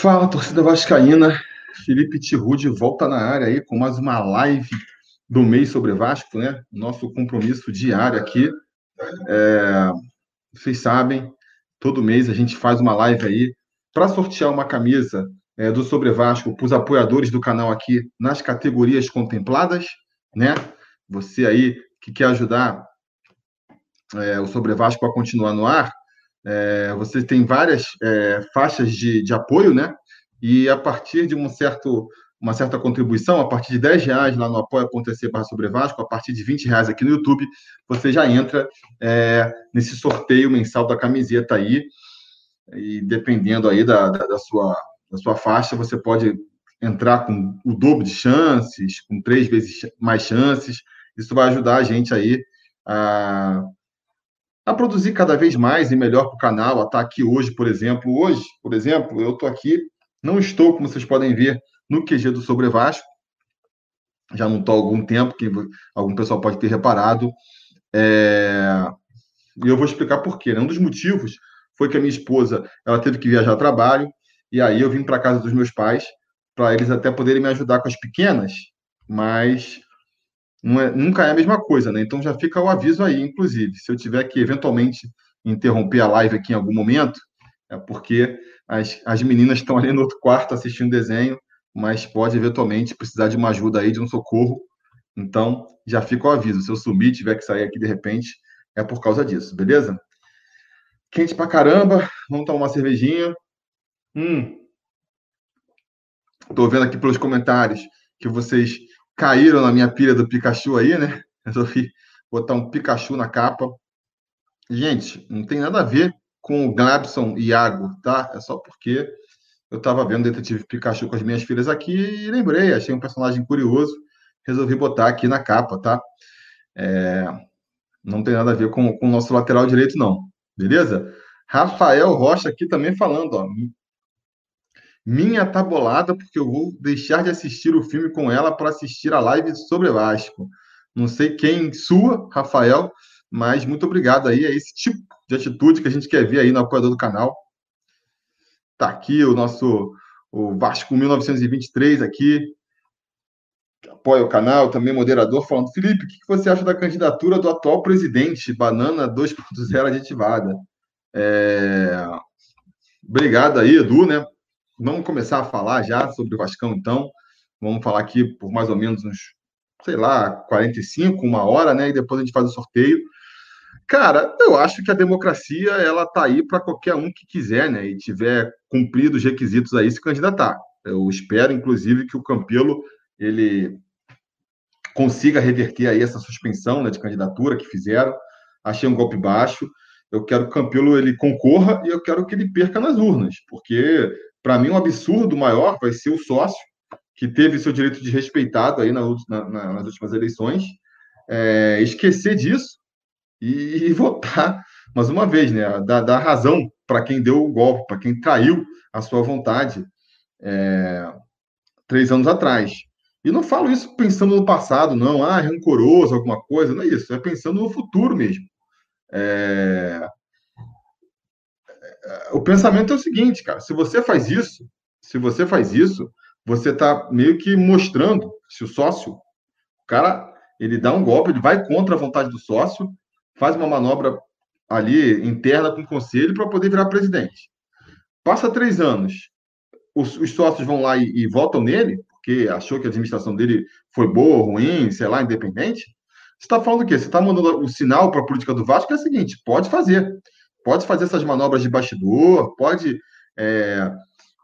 Fala, torcida vascaína. Felipe Tirude volta na área aí com mais uma live do mês sobre Vasco, né? Nosso compromisso diário aqui. É, vocês sabem, todo mês a gente faz uma live aí para sortear uma camisa é, do Sobre Vasco para os apoiadores do canal aqui nas categorias contempladas, né? Você aí que quer ajudar é, o Sobre Vasco a continuar no ar, é, você tem várias é, faixas de, de apoio, né? E a partir de um certo, uma certa contribuição, a partir de 10 reais lá no apoia.se barra sobre Vasco, a partir de 20 reais aqui no YouTube, você já entra é, nesse sorteio mensal da camiseta aí. E dependendo aí da, da, da, sua, da sua faixa, você pode entrar com o dobro de chances, com três vezes mais chances. Isso vai ajudar a gente aí a a produzir cada vez mais e melhor para o canal, a estar aqui hoje, por exemplo. Hoje, por exemplo, eu estou aqui, não estou, como vocês podem ver, no QG do Sobre Vasco. Já não estou há algum tempo, que algum pessoal pode ter reparado. É... E eu vou explicar por quê. Né? Um dos motivos foi que a minha esposa ela teve que viajar a trabalho, e aí eu vim para casa dos meus pais, para eles até poderem me ajudar com as pequenas, mas é, nunca é a mesma coisa, né? Então já fica o aviso aí, inclusive. Se eu tiver que eventualmente interromper a live aqui em algum momento, é porque as, as meninas estão ali no outro quarto assistindo desenho, mas pode eventualmente precisar de uma ajuda aí, de um socorro. Então já fica o aviso. Se eu subir, tiver que sair aqui de repente, é por causa disso, beleza? Quente pra caramba, vamos tomar uma cervejinha. Hum. Tô vendo aqui pelos comentários que vocês caíram na minha pilha do Pikachu aí, né? Resolvi botar um Pikachu na capa. Gente, não tem nada a ver com o Glabson e Iago, tá? É só porque eu estava vendo Detetive Pikachu com as minhas filhas aqui e lembrei, achei um personagem curioso, resolvi botar aqui na capa, tá? É... Não tem nada a ver com, com o nosso lateral direito, não. Beleza? Rafael Rocha aqui também falando, ó. Minha tá bolada porque eu vou deixar de assistir o filme com ela para assistir a live sobre Vasco. Não sei quem sua, Rafael, mas muito obrigado aí. É esse tipo de atitude que a gente quer ver aí no apoiador do canal. Tá aqui o nosso o Vasco 1923 aqui, apoia o canal, também moderador, falando: Felipe, o que você acha da candidatura do atual presidente, Banana 2.0 aditivada? É... Obrigado aí, Edu, né? Vamos começar a falar já sobre o Vascão, então. Vamos falar aqui por mais ou menos uns, sei lá, 45, uma hora, né? E depois a gente faz o sorteio. Cara, eu acho que a democracia ela tá aí para qualquer um que quiser, né? E tiver cumprido os requisitos aí se candidatar. Eu espero, inclusive, que o Campelo ele consiga reverter aí essa suspensão né, de candidatura que fizeram. Achei um golpe baixo. Eu quero que o Campelo ele concorra e eu quero que ele perca nas urnas, porque para mim, um absurdo maior vai ser o sócio, que teve seu direito de respeitado aí na, na, nas últimas eleições, é, esquecer disso e, e, votar, mais uma vez, né, dar, dar razão para quem deu o golpe, para quem traiu a sua vontade é, três anos atrás. E não falo isso pensando no passado, não, ah, rancoroso, alguma coisa, não é isso, é pensando no futuro mesmo. É, o pensamento é o seguinte, cara, se você faz isso, se você faz isso, você está meio que mostrando se o sócio, o cara, ele dá um golpe, ele vai contra a vontade do sócio, faz uma manobra ali interna com o conselho para poder virar presidente. Passa três anos, os, os sócios vão lá e, e, votam nele, porque achou que a administração dele foi boa ruim, sei lá, independente. Você está falando o quê? Você está mandando o sinal para a política do Vasco que é o seguinte: pode fazer pode fazer essas manobras de bastidor, pode é,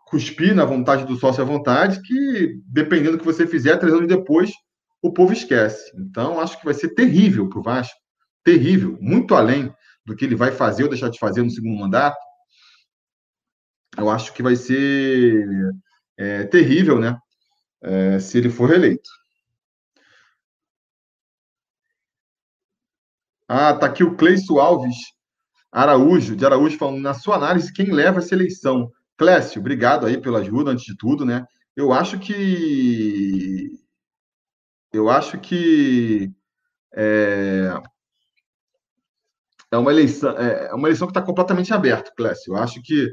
cuspir na vontade do sócio à vontade, que dependendo do que você fizer, três anos depois, o povo esquece. Então, acho que vai ser terrível para o Vasco, terrível, muito além do que ele vai fazer ou deixar de fazer no segundo mandato. Eu acho que vai ser é, terrível, né? É, se ele for reeleito. Ah, tá aqui o Cleiso Alves Araújo, de Araújo, falando, na sua análise, quem leva essa eleição? Clécio, obrigado aí pela ajuda, antes de tudo, né? Eu acho que. Eu acho que. É, é uma eleição, é uma eleição que está completamente aberta, Clécio. Eu acho que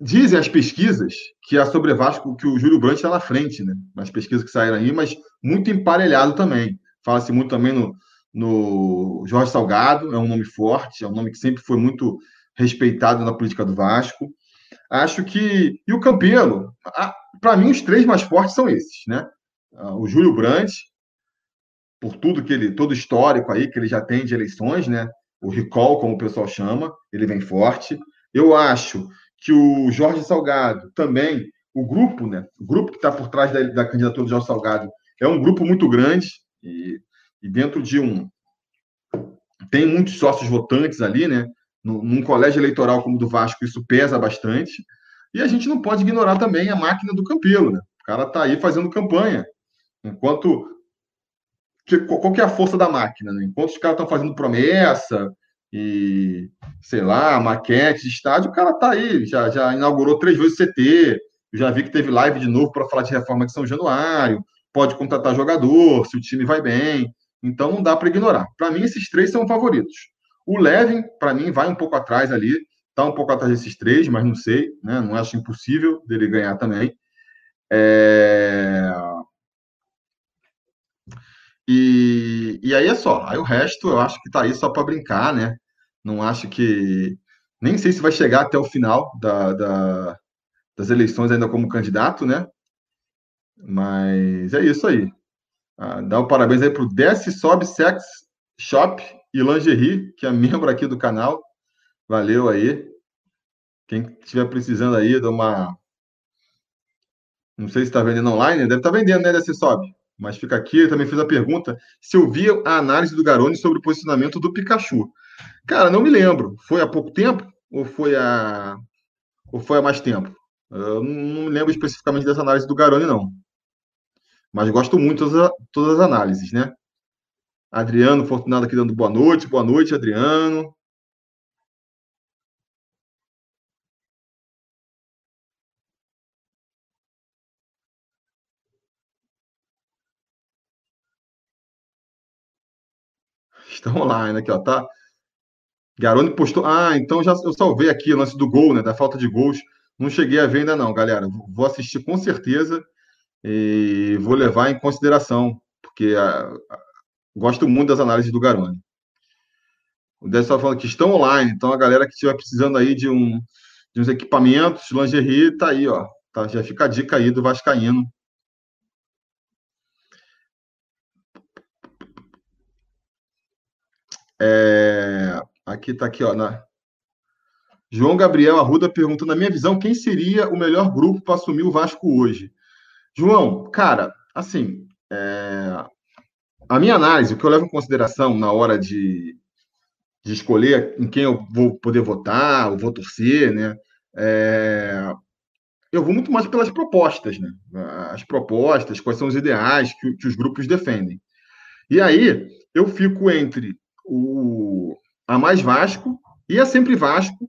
dizem as pesquisas que a sobre Vasco, que o Júlio Brandt está na frente, né? Nas pesquisas que saíram aí, mas muito emparelhado também. Fala-se muito também no, no Jorge Salgado, é um nome forte, é um nome que sempre foi muito respeitado na política do Vasco. Acho que. E o Campelo, para mim, os três mais fortes são esses, né? Ah, o Júlio Brandt, por tudo que ele, todo histórico aí que ele já tem de eleições, né? O recall, como o pessoal chama, ele vem forte. Eu acho que o Jorge Salgado também, o grupo, né? O grupo que está por trás da, da, candidatura do Jorge Salgado é um grupo muito grande e, e dentro de um tem muitos sócios votantes ali, né? Num, colégio eleitoral como o do Vasco, isso pesa bastante. E a gente não pode ignorar também a máquina do Campelo, né? O cara está aí fazendo campanha. Enquanto. Qual que é a força da máquina? Né? Enquanto os caras estão fazendo promessa, e, sei lá, maquete de estádio, o cara tá aí, já, já inaugurou três vezes o CT, já vi que teve live de novo para falar de reforma de São Januário, pode contratar jogador, se o time vai bem, então não dá para ignorar. Para mim, esses três são favoritos. O Levin, para mim, vai um pouco atrás ali, tá um pouco atrás desses três, mas não sei, né? Não acho impossível dele ganhar também. É... E, e aí é só. Aí o resto eu acho que tá aí só para brincar, né? Não acho que. Nem sei se vai chegar até o final da, da, das eleições ainda como candidato, né? Mas é isso aí. Ah, dá um parabéns aí para o Desce Sobe Sex Shop e Lingerie, que é membro aqui do canal. Valeu aí. Quem estiver precisando aí de uma. Não sei se está vendendo online, deve estar tá vendendo, né? Desce Sobe. Mas fica aqui, eu também fiz a pergunta se eu via a análise do Garone sobre o posicionamento do Pikachu. Cara, não me lembro. Foi há pouco tempo ou foi há ou foi há mais tempo? Eu não me lembro especificamente dessa análise do Garone, não. Mas gosto muito de todas, as análises, né? Adriano Fortunado aqui dando boa noite. Boa noite, Adriano. Estão online aqui, ó. Tá, Garone postou. Ah, então já eu salvei aqui o lance do gol, né? Da falta de gols. Não cheguei a ver ainda, não, galera. Vou assistir com certeza e vou levar em consideração, porque a, a, gosto muito das análises do Garone. O Décio está falando que estão online, então a galera que estiver precisando aí de, um, de uns equipamentos, lingerie, tá aí, ó. Tá, já fica a dica aí do Vascaíno. É, Aqui tá aqui, ó. Na... João Gabriel Arruda pergunta: na minha visão, quem seria o melhor grupo para assumir o Vasco hoje? João, cara, assim, é... a minha análise, o que eu levo em consideração na hora de, de escolher em quem eu vou poder votar, ou vou torcer, né? É... Eu vou muito mais pelas propostas, né? As propostas, quais são os ideais que, que os grupos defendem. E aí, eu fico entre o, a mais Vasco e a Sempre Vasco.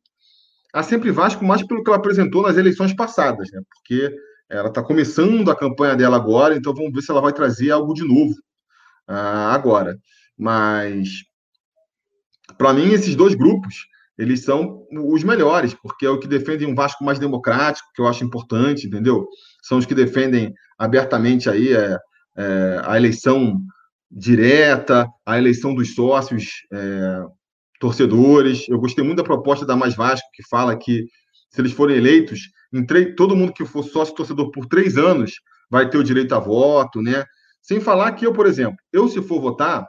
A Sempre Vasco, mais pelo que ela apresentou nas eleições passadas, né? Porque ela está começando a campanha dela agora, então vamos ver se ela vai trazer algo de novo uh, agora. Mas, para mim, esses dois grupos, eles são os melhores, porque é o que defendem um Vasco mais democrático, que eu acho importante, entendeu? São os que defendem abertamente aí é, é, a eleição direta, a eleição dos sócios é, torcedores. Eu gostei muito da proposta da Mais Vasco, que fala que se eles forem eleitos, todo mundo que for sócio torcedor por três anos vai ter o direito a voto, né? Sem falar que eu, por exemplo, eu se for votar,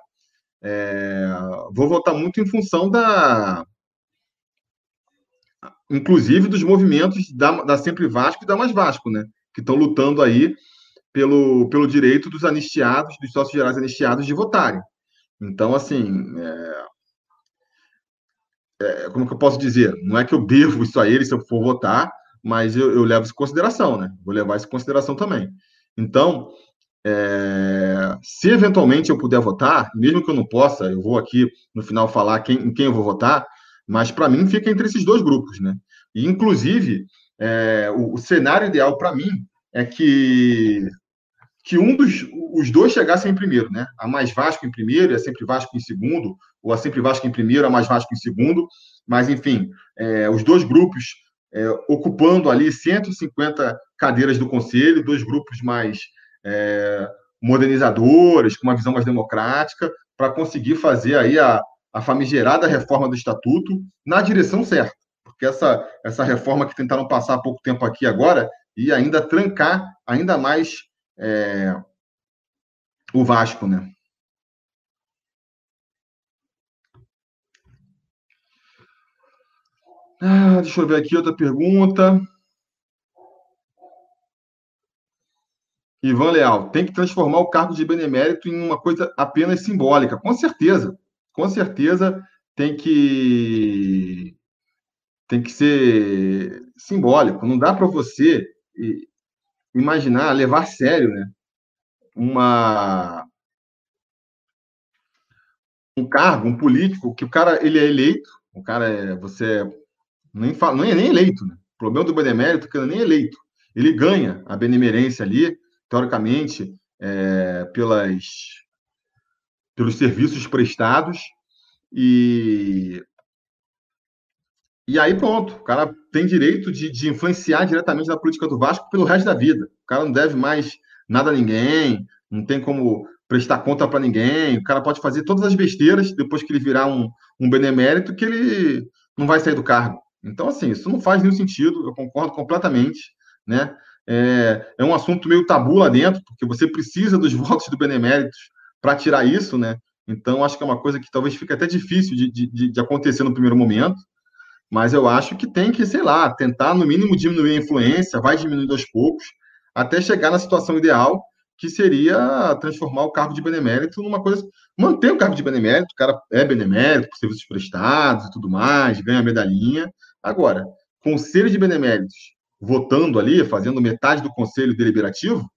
é, vou votar muito em função da, inclusive dos movimentos da, da Sempre Vasco e da Mais Vasco, né? Que estão lutando aí pelo, pelo direito dos anistiados, dos sócios gerais anistiados de votarem. Então, assim, é, é, como que eu posso dizer? Não é que eu devo isso a ele se eu for votar, mas eu, eu levo isso em consideração, né? Vou levar isso em consideração também. Então, é, se eventualmente eu puder votar, mesmo que eu não possa, eu vou aqui no final falar quem, em quem eu vou votar, mas para mim fica entre esses dois grupos, né? E, inclusive, é, o, o cenário ideal para mim é que que um dos os dois chegassem em primeiro, né? A mais Vasco em primeiro, a sempre Vasco em segundo, ou a sempre Vasco em primeiro, a mais Vasco em segundo. Mas, enfim, é, os dois grupos é, ocupando ali 150 cadeiras do conselho, dois grupos mais é, modernizadores, com uma visão mais democrática, para conseguir fazer aí a, a famigerada reforma do estatuto na direção certa. Porque essa, essa reforma que tentaram passar há pouco tempo aqui agora ia ainda trancar ainda mais é, o Vasco, né? Ah, deixa eu ver aqui outra pergunta. Ivan Leal, tem que transformar o cargo de benemérito em uma coisa apenas simbólica. Com certeza, com certeza tem que tem que ser simbólico. Não dá para você imaginar, levar a sério, né? Uma um cargo, um político que o cara ele é eleito, o cara é você nem fala, não é nem eleito, né? O problema do benemérito é que ele nem é eleito. Ele ganha a benemerência ali, teoricamente, é, pelas pelos serviços prestados e e aí pronto, o cara tem direito de, de, influenciar diretamente na política do Vasco pelo resto da vida. O cara não deve mais nada a ninguém, não tem como prestar conta para ninguém. O cara pode fazer todas as besteiras depois que ele virar um, um benemérito que ele não vai sair do cargo. Então, assim, isso não faz nenhum sentido, eu concordo completamente, né? É, é um assunto meio tabu lá dentro, porque você precisa dos votos do beneméritos para tirar isso, né? Então, acho que é uma coisa que talvez fique até difícil de, de, de acontecer no primeiro momento, mas eu acho que tem que, sei lá, tentar no mínimo diminuir a influência, vai diminuindo aos poucos, até chegar na situação ideal, que seria transformar o cargo de benemérito numa coisa. Manter o cargo de benemérito, o cara é benemérito, por serviços prestados e tudo mais, ganha medalhinha. Agora, conselho de beneméritos votando ali, fazendo metade do conselho deliberativo,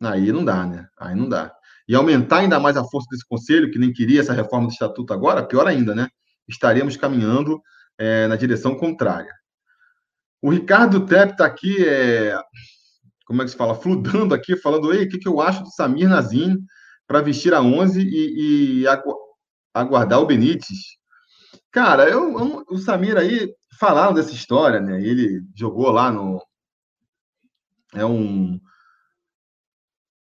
aí não dá, né? Aí não dá. E aumentar ainda mais a força desse conselho, que nem queria essa reforma do estatuto agora, pior ainda, né? Estaremos caminhando é, na direção contrária. O Ricardo Tepp está aqui, é, como é que se fala, fludando aqui, falando, ei, o que, que eu acho do Samir Nazim para vestir a 11 e, e agu aguardar o Benítez? Cara, eu, eu, o Samir aí, falaram dessa história, né? Ele jogou lá no... É um,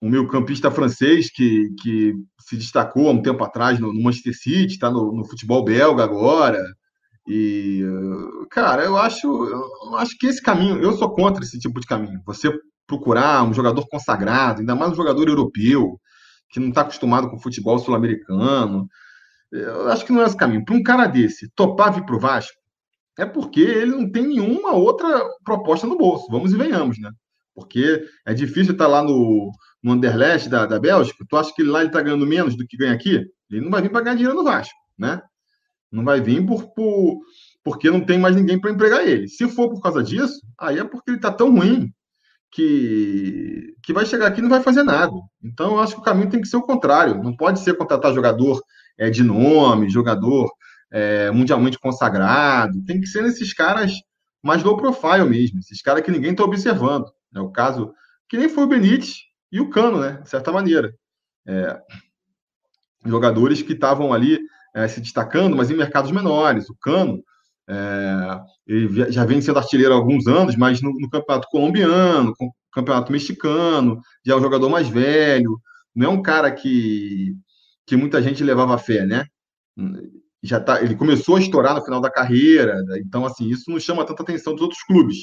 um meio campista francês que, que se destacou há um tempo atrás no, no Manchester City, está no, no futebol belga agora, e, cara, eu acho, eu acho que esse caminho, eu sou contra esse tipo de caminho. Você procurar um jogador consagrado, ainda mais um jogador europeu, que não está acostumado com futebol sul-americano. Eu acho que não é esse caminho. Para um cara desse topar vir para o Vasco, é porque ele não tem nenhuma outra proposta no bolso. Vamos e venhamos, né? Porque é difícil estar tá lá no, no Anderlecht da, da Bélgica. Tu acha que lá ele está ganhando menos do que ganha aqui? Ele não vai vir para ganhar dinheiro no Vasco, né? Não vai vir por, por porque não tem mais ninguém para empregar ele. Se for por causa disso, aí é porque ele está tão ruim que, que vai chegar aqui e não vai fazer nada. Então, eu acho que o caminho tem que ser o contrário. Não pode ser contratar jogador é, de nome, jogador é, mundialmente consagrado. Tem que ser nesses caras mais low profile mesmo, esses caras que ninguém está observando. É o caso que nem foi o Benítez e o Cano, né? De certa maneira. É, jogadores que estavam ali é, se destacando, mas em mercados menores. O Cano é, ele já vem sendo artilheiro há alguns anos, mas no, no campeonato colombiano, no campeonato mexicano, já é um jogador mais velho, não é um cara que, que muita gente levava fé, né? Já tá, ele começou a estourar no final da carreira, né? então assim isso não chama tanta atenção dos outros clubes.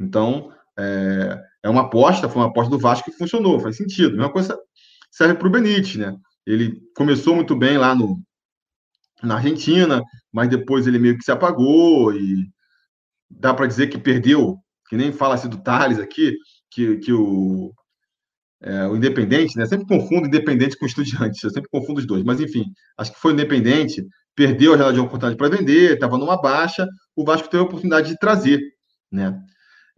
Então é, é uma aposta, foi uma aposta do Vasco que funcionou, faz sentido. A mesma coisa serve para o Benítez, né? Ele começou muito bem lá no, na Argentina, mas depois ele meio que se apagou e dá para dizer que perdeu, que nem fala-se do Thales aqui, que, que o, é, o Independente, né? Sempre confundo Independente com Estudiantes, eu sempre confundo os dois, mas enfim, acho que foi Independente, perdeu a janela de oportunidade para vender, estava numa baixa, o Vasco teve a oportunidade de trazer, né?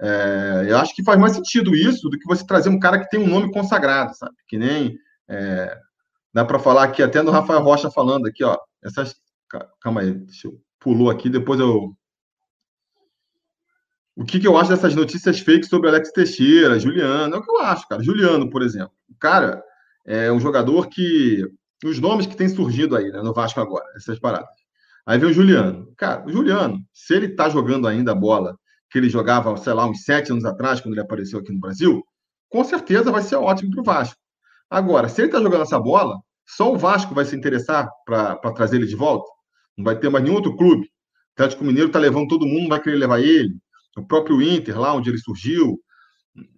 É, eu acho que faz mais sentido isso do que você trazer um cara que tem um nome consagrado, sabe? Que nem é, dá para falar aqui até no Rafael Rocha falando aqui, ó, essas. Calma aí, deixa eu. Pulou aqui, depois eu. O que, que eu acho dessas notícias fakes sobre Alex Teixeira, Juliano? É o que eu acho, cara. Juliano, por exemplo. cara é um jogador que. Os nomes que têm surgido aí, né, no Vasco agora, essas paradas. Aí vem o Juliano. Cara, o Juliano, se ele tá jogando ainda a bola que ele jogava, sei lá, uns sete anos atrás, quando ele apareceu aqui no Brasil, com certeza vai ser ótimo para o Vasco. Agora, se ele está jogando essa bola, só o Vasco vai se interessar para trazer ele de volta. Não vai ter mais nenhum outro clube. O Atlético Mineiro está levando todo mundo, vai querer levar ele. O próprio Inter, lá onde ele surgiu,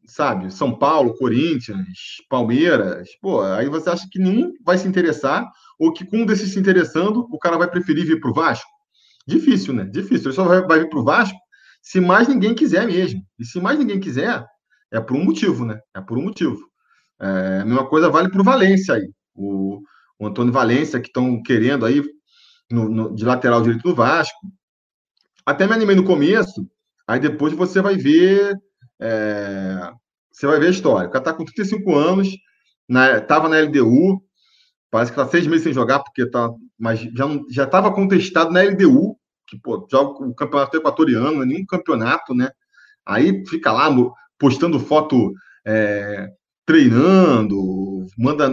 sabe? São Paulo, Corinthians, Palmeiras. Pô, aí você acha que nenhum vai se interessar, ou que com um desses se interessando, o cara vai preferir vir para o Vasco? Difícil, né? Difícil. Ele só vai, vai vir para o Vasco se mais ninguém quiser mesmo. E se mais ninguém quiser, é por um motivo, né? É por um motivo. É, a mesma coisa vale para o Valência aí. O, o Antônio Valência, que estão querendo aí no, no, de lateral direito no Vasco. Até me animei no começo, aí depois você vai ver. É, você vai ver a história. O cara está com 35 anos, estava na, na LDU, parece que está seis meses sem jogar, porque tá. Mas já estava contestado na LDU, que pô, joga o campeonato equatoriano, não é nenhum campeonato, né? Aí fica lá postando foto é, treinando, manda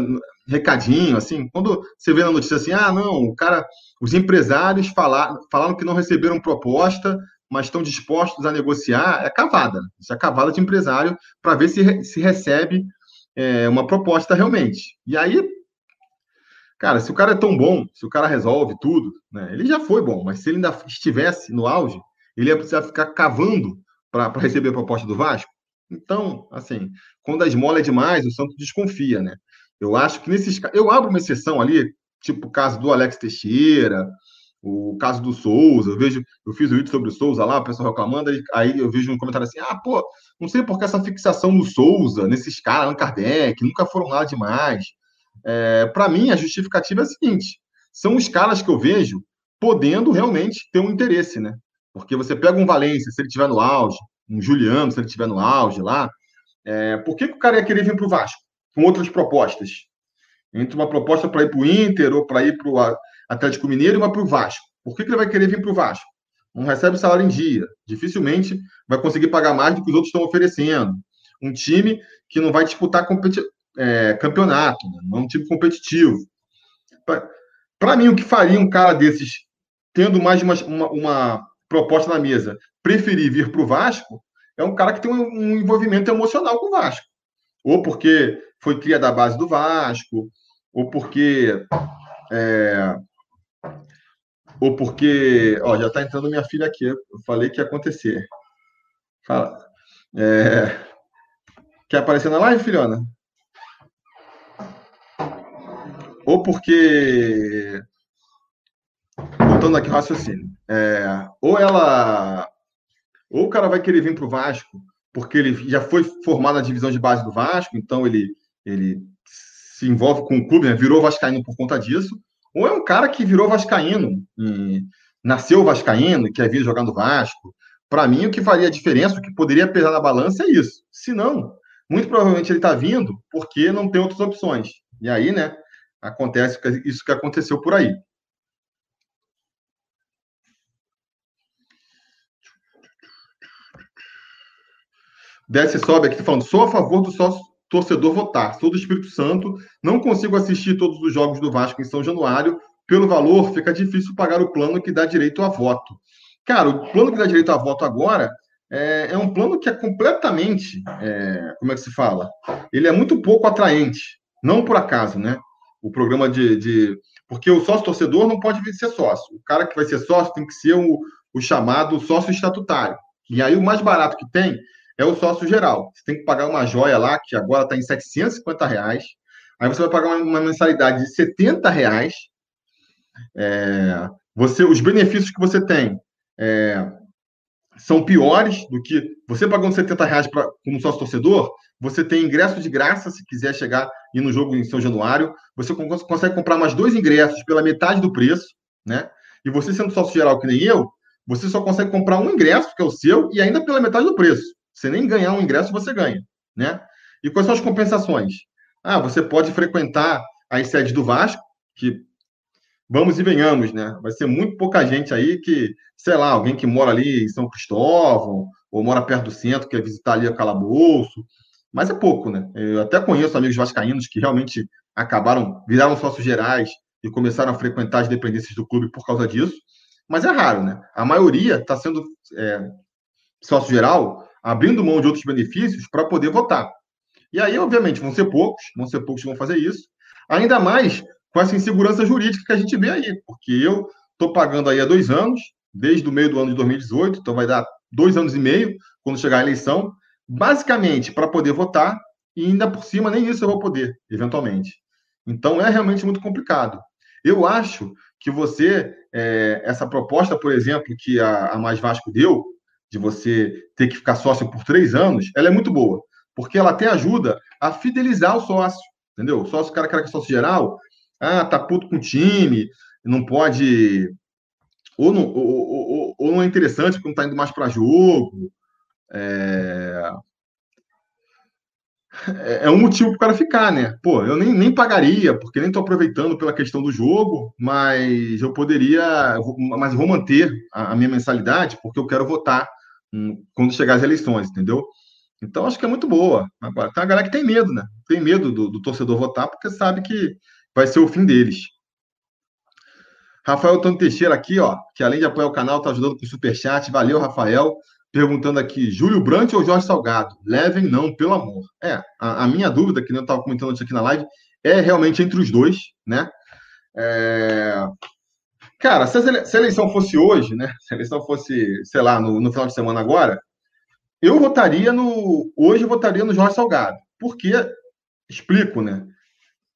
recadinho, assim. Quando você vê na notícia assim, ah, não, o cara, os empresários falaram, falaram que não receberam proposta, mas estão dispostos a negociar, é cavada. Isso é cavada de empresário para ver se, se recebe é, uma proposta realmente. E aí, cara, se o cara é tão bom, se o cara resolve tudo, né, ele já foi bom, mas se ele ainda estivesse no auge, ele ia precisar ficar cavando para receber a proposta do Vasco. Então, assim, quando a esmola é demais, o santo desconfia, né? Eu acho que nesses eu abro uma exceção ali, tipo o caso do Alex Teixeira, o caso do Souza, eu vejo, eu fiz o vídeo sobre o Souza lá, o pessoal reclamando, aí eu vejo um comentário assim, ah, pô, não sei por que essa fixação no Souza, nesses caras, no Kardec, nunca foram lá demais. É, para mim, a justificativa é a seguinte, são os caras que eu vejo podendo realmente ter um interesse, né? Porque você pega um Valência, se ele estiver no auge, um Juliano, se ele estiver no auge lá, é, por que, que o cara ia querer vir para o Vasco com outras propostas? Entre uma proposta para ir para o Inter ou para ir para o Atlético Mineiro e uma para o Vasco. Por que, que ele vai querer vir para o Vasco? Não recebe salário em dia. Dificilmente vai conseguir pagar mais do que os outros estão oferecendo. Um time que não vai disputar é, campeonato, né? não é um time competitivo. Para mim, o que faria um cara desses, tendo mais uma, uma, uma proposta na mesa, preferir vir para o Vasco, é um cara que tem um, envolvimento emocional com o Vasco. Ou porque foi cria da base do Vasco, ou porque. É, ou porque. Ó, já está entrando minha filha aqui. Eu falei que ia acontecer. Fala. É, quer aparecer na live, filhona? Ou porque. Voltando aqui o raciocínio. É, ou ela ou o cara vai querer vir para o Vasco porque ele já foi formado na divisão de base do Vasco, então ele, ele se envolve com o clube, né? virou vascaíno por conta disso, ou é um cara que virou vascaíno, nasceu vascaíno, quer vir jogar no Vasco. Para mim, o que faria a diferença, o que poderia pesar na balança é isso. Se não, muito provavelmente ele está vindo porque não tem outras opções. E aí, né, acontece isso que aconteceu por aí. Desce e sobe aqui, tá falando, sou a favor do sócio torcedor votar. Sou do Espírito Santo, não consigo assistir todos os jogos do Vasco em São Januário. Pelo valor, fica difícil pagar o plano que dá direito a voto. Cara, o plano que dá direito a voto agora é, é um plano que é completamente, é, como é que se fala? Ele é muito pouco atraente. Não por acaso, né? O programa de, de porque o sócio torcedor não pode ser sócio. O cara que vai ser sócio tem que ser o, o chamado sócio estatutário. E aí o mais barato que tem é o sócio geral. Você tem que pagar uma joia lá, que agora está em 750 reais. Aí você vai pagar uma, mensalidade de 70 reais. É, você, os benefícios que você tem é, são piores do que você pagando 70 reais pra, como sócio torcedor. Você tem ingresso de graça se quiser chegar e no jogo em São Januário. Você consegue comprar mais dois ingressos pela metade do preço, né? E você sendo sócio geral que nem eu, você só consegue comprar um ingresso, que é o seu, e ainda pela metade do preço. Você nem ganhar um ingresso, você ganha, né? E quais são as compensações? Ah, você pode frequentar as sedes do Vasco, que vamos e venhamos, né? Vai ser muito pouca gente aí que, sei lá, alguém que mora ali em São Cristóvão, ou mora perto do centro, quer visitar ali o calabouço. mas é pouco, né? Eu até conheço amigos vascaínos que realmente acabaram, viraram sócios gerais e começaram a frequentar as dependências do clube por causa disso, mas é raro, né? A maioria está sendo é, sócio geral, abrindo mão de outros benefícios para poder votar. E aí, obviamente, vão ser poucos, vão ser poucos que vão fazer isso, ainda mais com essa insegurança jurídica que a gente vê aí, porque eu estou pagando aí há dois anos, desde o meio do ano de 2018, então vai dar dois anos e meio quando chegar a eleição, basicamente para poder votar, e ainda por cima nem isso eu vou poder, eventualmente. Então é realmente muito complicado. Eu acho que você, é, essa proposta, por exemplo, que a, a Mais Vasco deu, de você ter que ficar sócio por três anos, ela é muito boa, porque ela até ajuda a fidelizar o sócio, entendeu? O sócio, o cara que é sócio geral, ah, tá puto com o time, não pode. Ou não, ou, ou, ou não é interessante porque não tá indo mais para jogo. É... é... é um motivo para o cara ficar, né? Pô, eu nem, nem pagaria, porque nem estou aproveitando pela questão do jogo, mas eu poderia, mas vou manter a, a minha mensalidade porque eu quero votar quando chegar as eleições, entendeu? Então acho que é muito boa. Agora, tem a galera que tem medo, né? Tem medo do, do torcedor votar porque sabe que vai ser o fim deles. Rafael Tony Teixeira aqui, ó, que além de apoiar o canal, tá ajudando com o superchat. Valeu, Rafael. Perguntando aqui, Júlio Brandt ou Jorge Salgado? Levem não, pelo amor. É, a, a minha dúvida, que eu estava comentando antes aqui na live, é realmente entre os dois, né? É... Cara, se a, eleição fosse hoje, né? Se a eleição fosse, sei lá, no, no final de semana agora, eu votaria no. Hoje eu votaria no Jorge Salgado. Porque, explico, né?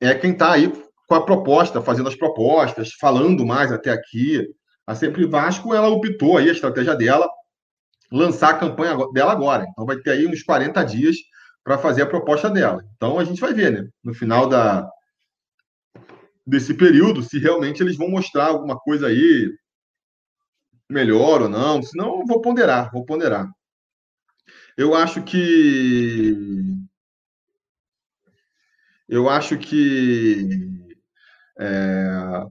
É quem está aí com a proposta, fazendo as propostas, falando mais até aqui. A Sempre Vasco, ela optou aí, a estratégia dela, lançar a campanha dela agora. Então vai ter aí uns 40 dias para fazer a proposta dela. Então a gente vai ver, né? No final da, desse período, se realmente eles vão mostrar alguma coisa aí melhor ou não. Senão, vou ponderar, vou ponderar. Eu acho que. Eu acho que é,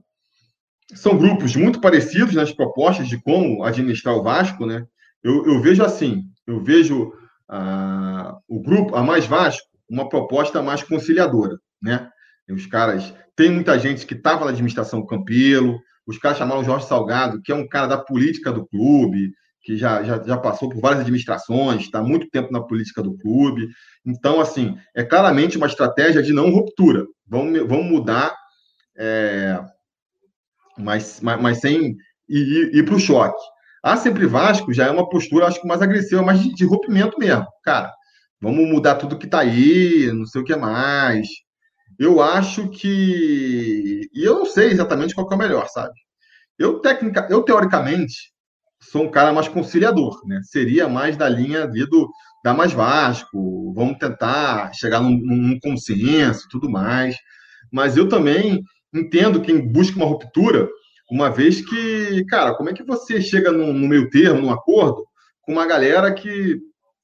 são grupos muito parecidos nas propostas de como administrar o Vasco, né? Eu, eu vejo assim, eu vejo ah, o grupo, a Mais Vasco, uma proposta mais conciliadora, né? Os caras, tem muita gente que estava na administração Campelo, os caras chamaram Jorge Salgado, que é um cara da política do clube, que já, já, já passou por várias administrações, está muito tempo na política do clube. Então, assim, é claramente uma estratégia de não ruptura. Vamos, vamos mudar é, mas, mas, mas, sem ir, ir para o choque. A Sempre Vasco já é uma postura, acho que mais agressiva, mais de, de rompimento mesmo. Cara, vamos mudar tudo que está aí, não sei o que mais. Eu acho que. E eu não sei exatamente qual é o melhor, sabe? Eu, técnica, eu teoricamente, sou um cara mais conciliador, né? Seria mais da linha de do, da mais Vasco, vamos tentar chegar num, num consenso tudo mais. Mas eu também entendo quem busca uma ruptura, uma vez que, cara, como é que você chega no, no meio termo, num acordo, com uma galera que,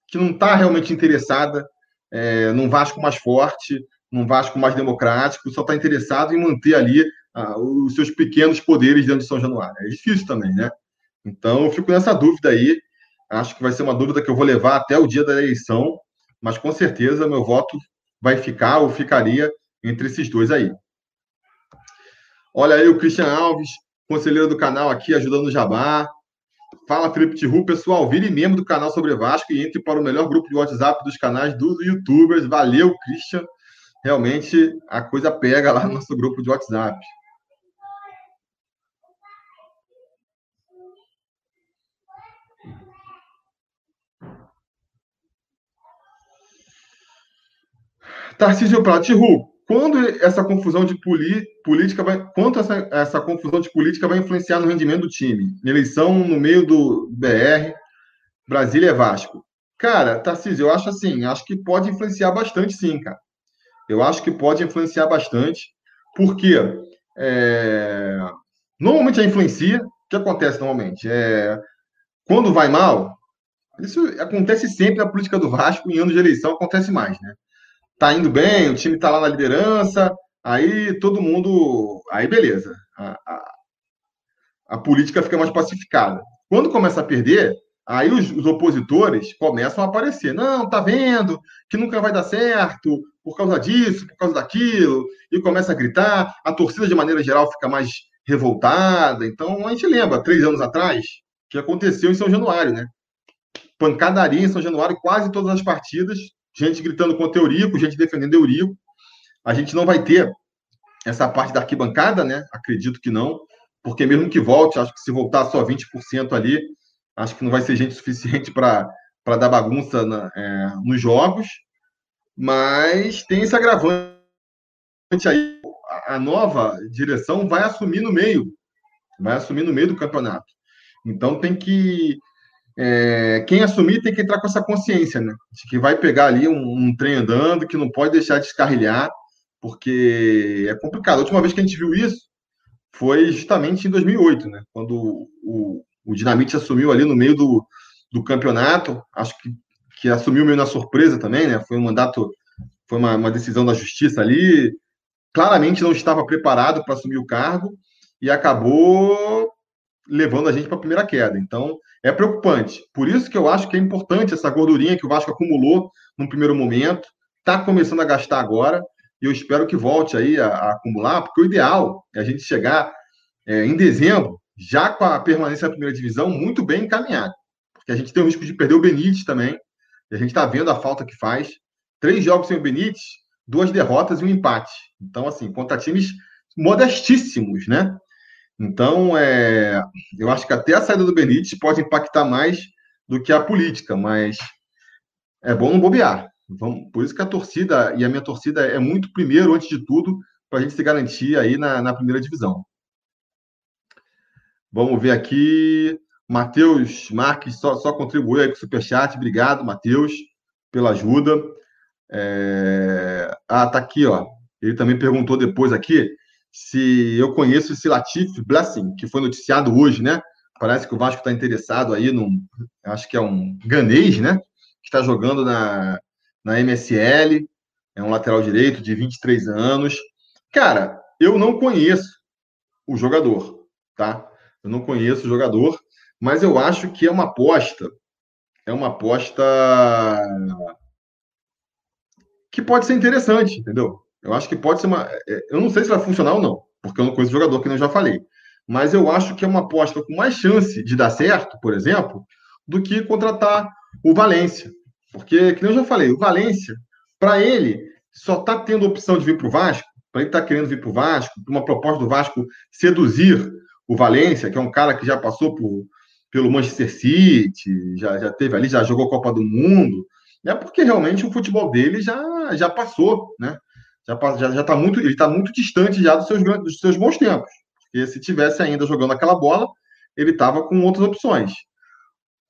que não está realmente interessada é, num Vasco mais forte, num Vasco mais democrático, só está interessado em manter ali ah, os seus pequenos poderes dentro de São Januário. É difícil também, né? Então, eu fico nessa dúvida aí. Acho que vai ser uma dúvida que eu vou levar até o dia da eleição, mas com certeza meu voto vai ficar ou ficaria entre esses dois aí. Olha aí o Christian Alves, conselheiro do canal aqui, ajudando o Jabá. Fala, Felipe Tiru. Pessoal, vire membro do canal sobre Vasco e entre para o melhor grupo de WhatsApp dos canais dos youtubers. Valeu, Christian. Realmente a coisa pega lá no nosso grupo de WhatsApp. Tarcísio Prato, Tiru, quando essa confusão de política vai, quanto essa, essa confusão de política vai influenciar no rendimento do time? Eleição no meio do BR, Brasília é Vasco. Cara, Tarcísio, eu acho assim, acho que pode influenciar bastante, sim, cara. Eu acho que pode influenciar bastante, porque é, normalmente a influencia. O que acontece normalmente? É, quando vai mal, isso acontece sempre na política do Vasco, em anos de eleição acontece mais, né? tá indo bem, o time tá lá na liderança, aí todo mundo. Aí beleza. A, a, a política fica mais pacificada. Quando começa a perder, Aí os, os, opositores começam a aparecer. Não, tá vendo que nunca vai dar certo por causa disso, por causa daquilo, e começa a gritar. A torcida, de maneira geral, fica mais revoltada. Então, a gente lembra, três anos atrás, que aconteceu em São Januário, né? Pancadaria em São Januário, quase todas as partidas, gente gritando contra Eurico, gente defendendo Eurico. A gente não vai ter essa parte da arquibancada, né? Acredito que não, porque mesmo que volte, acho que se voltar só 20% ali, acho que não vai ser gente suficiente para dar bagunça na, é, nos jogos. Mas tem esse agravante aí. A nova direção vai assumir no meio, vai assumir no meio do campeonato. Então tem que é, quem assumir tem que entrar com essa consciência, né? De que vai pegar ali um, um trem andando, que não pode deixar de descarrilhar, porque é complicado. A última vez que a gente viu isso foi justamente em 2008, né? Quando o, o Dinamite assumiu ali no meio do, do campeonato, acho que, que assumiu meio na surpresa também, né? Foi um mandato, foi uma, uma decisão da justiça ali, claramente não estava preparado para assumir o cargo e acabou levando a gente para a primeira queda. Então, é preocupante. Por isso que eu acho que é importante essa gordurinha que o Vasco acumulou no primeiro momento, está começando a gastar agora, e eu espero que volte aí a, a acumular, porque o ideal é a gente chegar é, em dezembro, já com a permanência na primeira divisão, muito bem encaminhado. Porque a gente tem o risco de perder o Benítez também, a gente está vendo a falta que faz. Três jogos sem o Benítez, duas derrotas e um empate. Então, assim, contra times modestíssimos, né? Então, é, eu acho que até a saída do Benítez pode impactar mais do que a política, mas é bom não bobear. Vamos, por isso que a torcida, e a minha torcida é muito primeiro, antes de tudo, para a gente se garantir aí na, na primeira divisão. Vamos ver aqui. Matheus Marques só, só contribuiu aí com o Superchat. Obrigado, Matheus, pela ajuda. É... Ah, tá aqui, ó. Ele também perguntou depois aqui se eu conheço esse Latif Blessing, que foi noticiado hoje, né? Parece que o Vasco está interessado aí num. Acho que é um ganês, né? Que está jogando na, na MSL. É um lateral direito de 23 anos. Cara, eu não conheço o jogador, tá? Eu não conheço o jogador, mas eu acho que é uma aposta. É uma aposta que pode ser interessante, entendeu? Eu acho que pode ser uma. É, eu não sei se vai funcionar ou não, porque eu não conheço o jogador, que eu já falei. Mas eu acho que é uma aposta com mais chance de dar certo, por exemplo, do que contratar o Valência. Porque, que eu já falei, o Valência, para ele, só está tendo opção de vir para o Vasco, para ele estar tá querendo vir para o Vasco, uma proposta do Vasco seduzir o Valência, que é um cara que já passou por, pelo Manchester City, já, já teve ali, já jogou Copa do Mundo, é porque realmente o futebol dele já, já passou, né? já já, já tá muito, ele está muito distante já dos seus, dos seus bons tempos. Porque se tivesse ainda jogando aquela bola, ele estava com outras opções.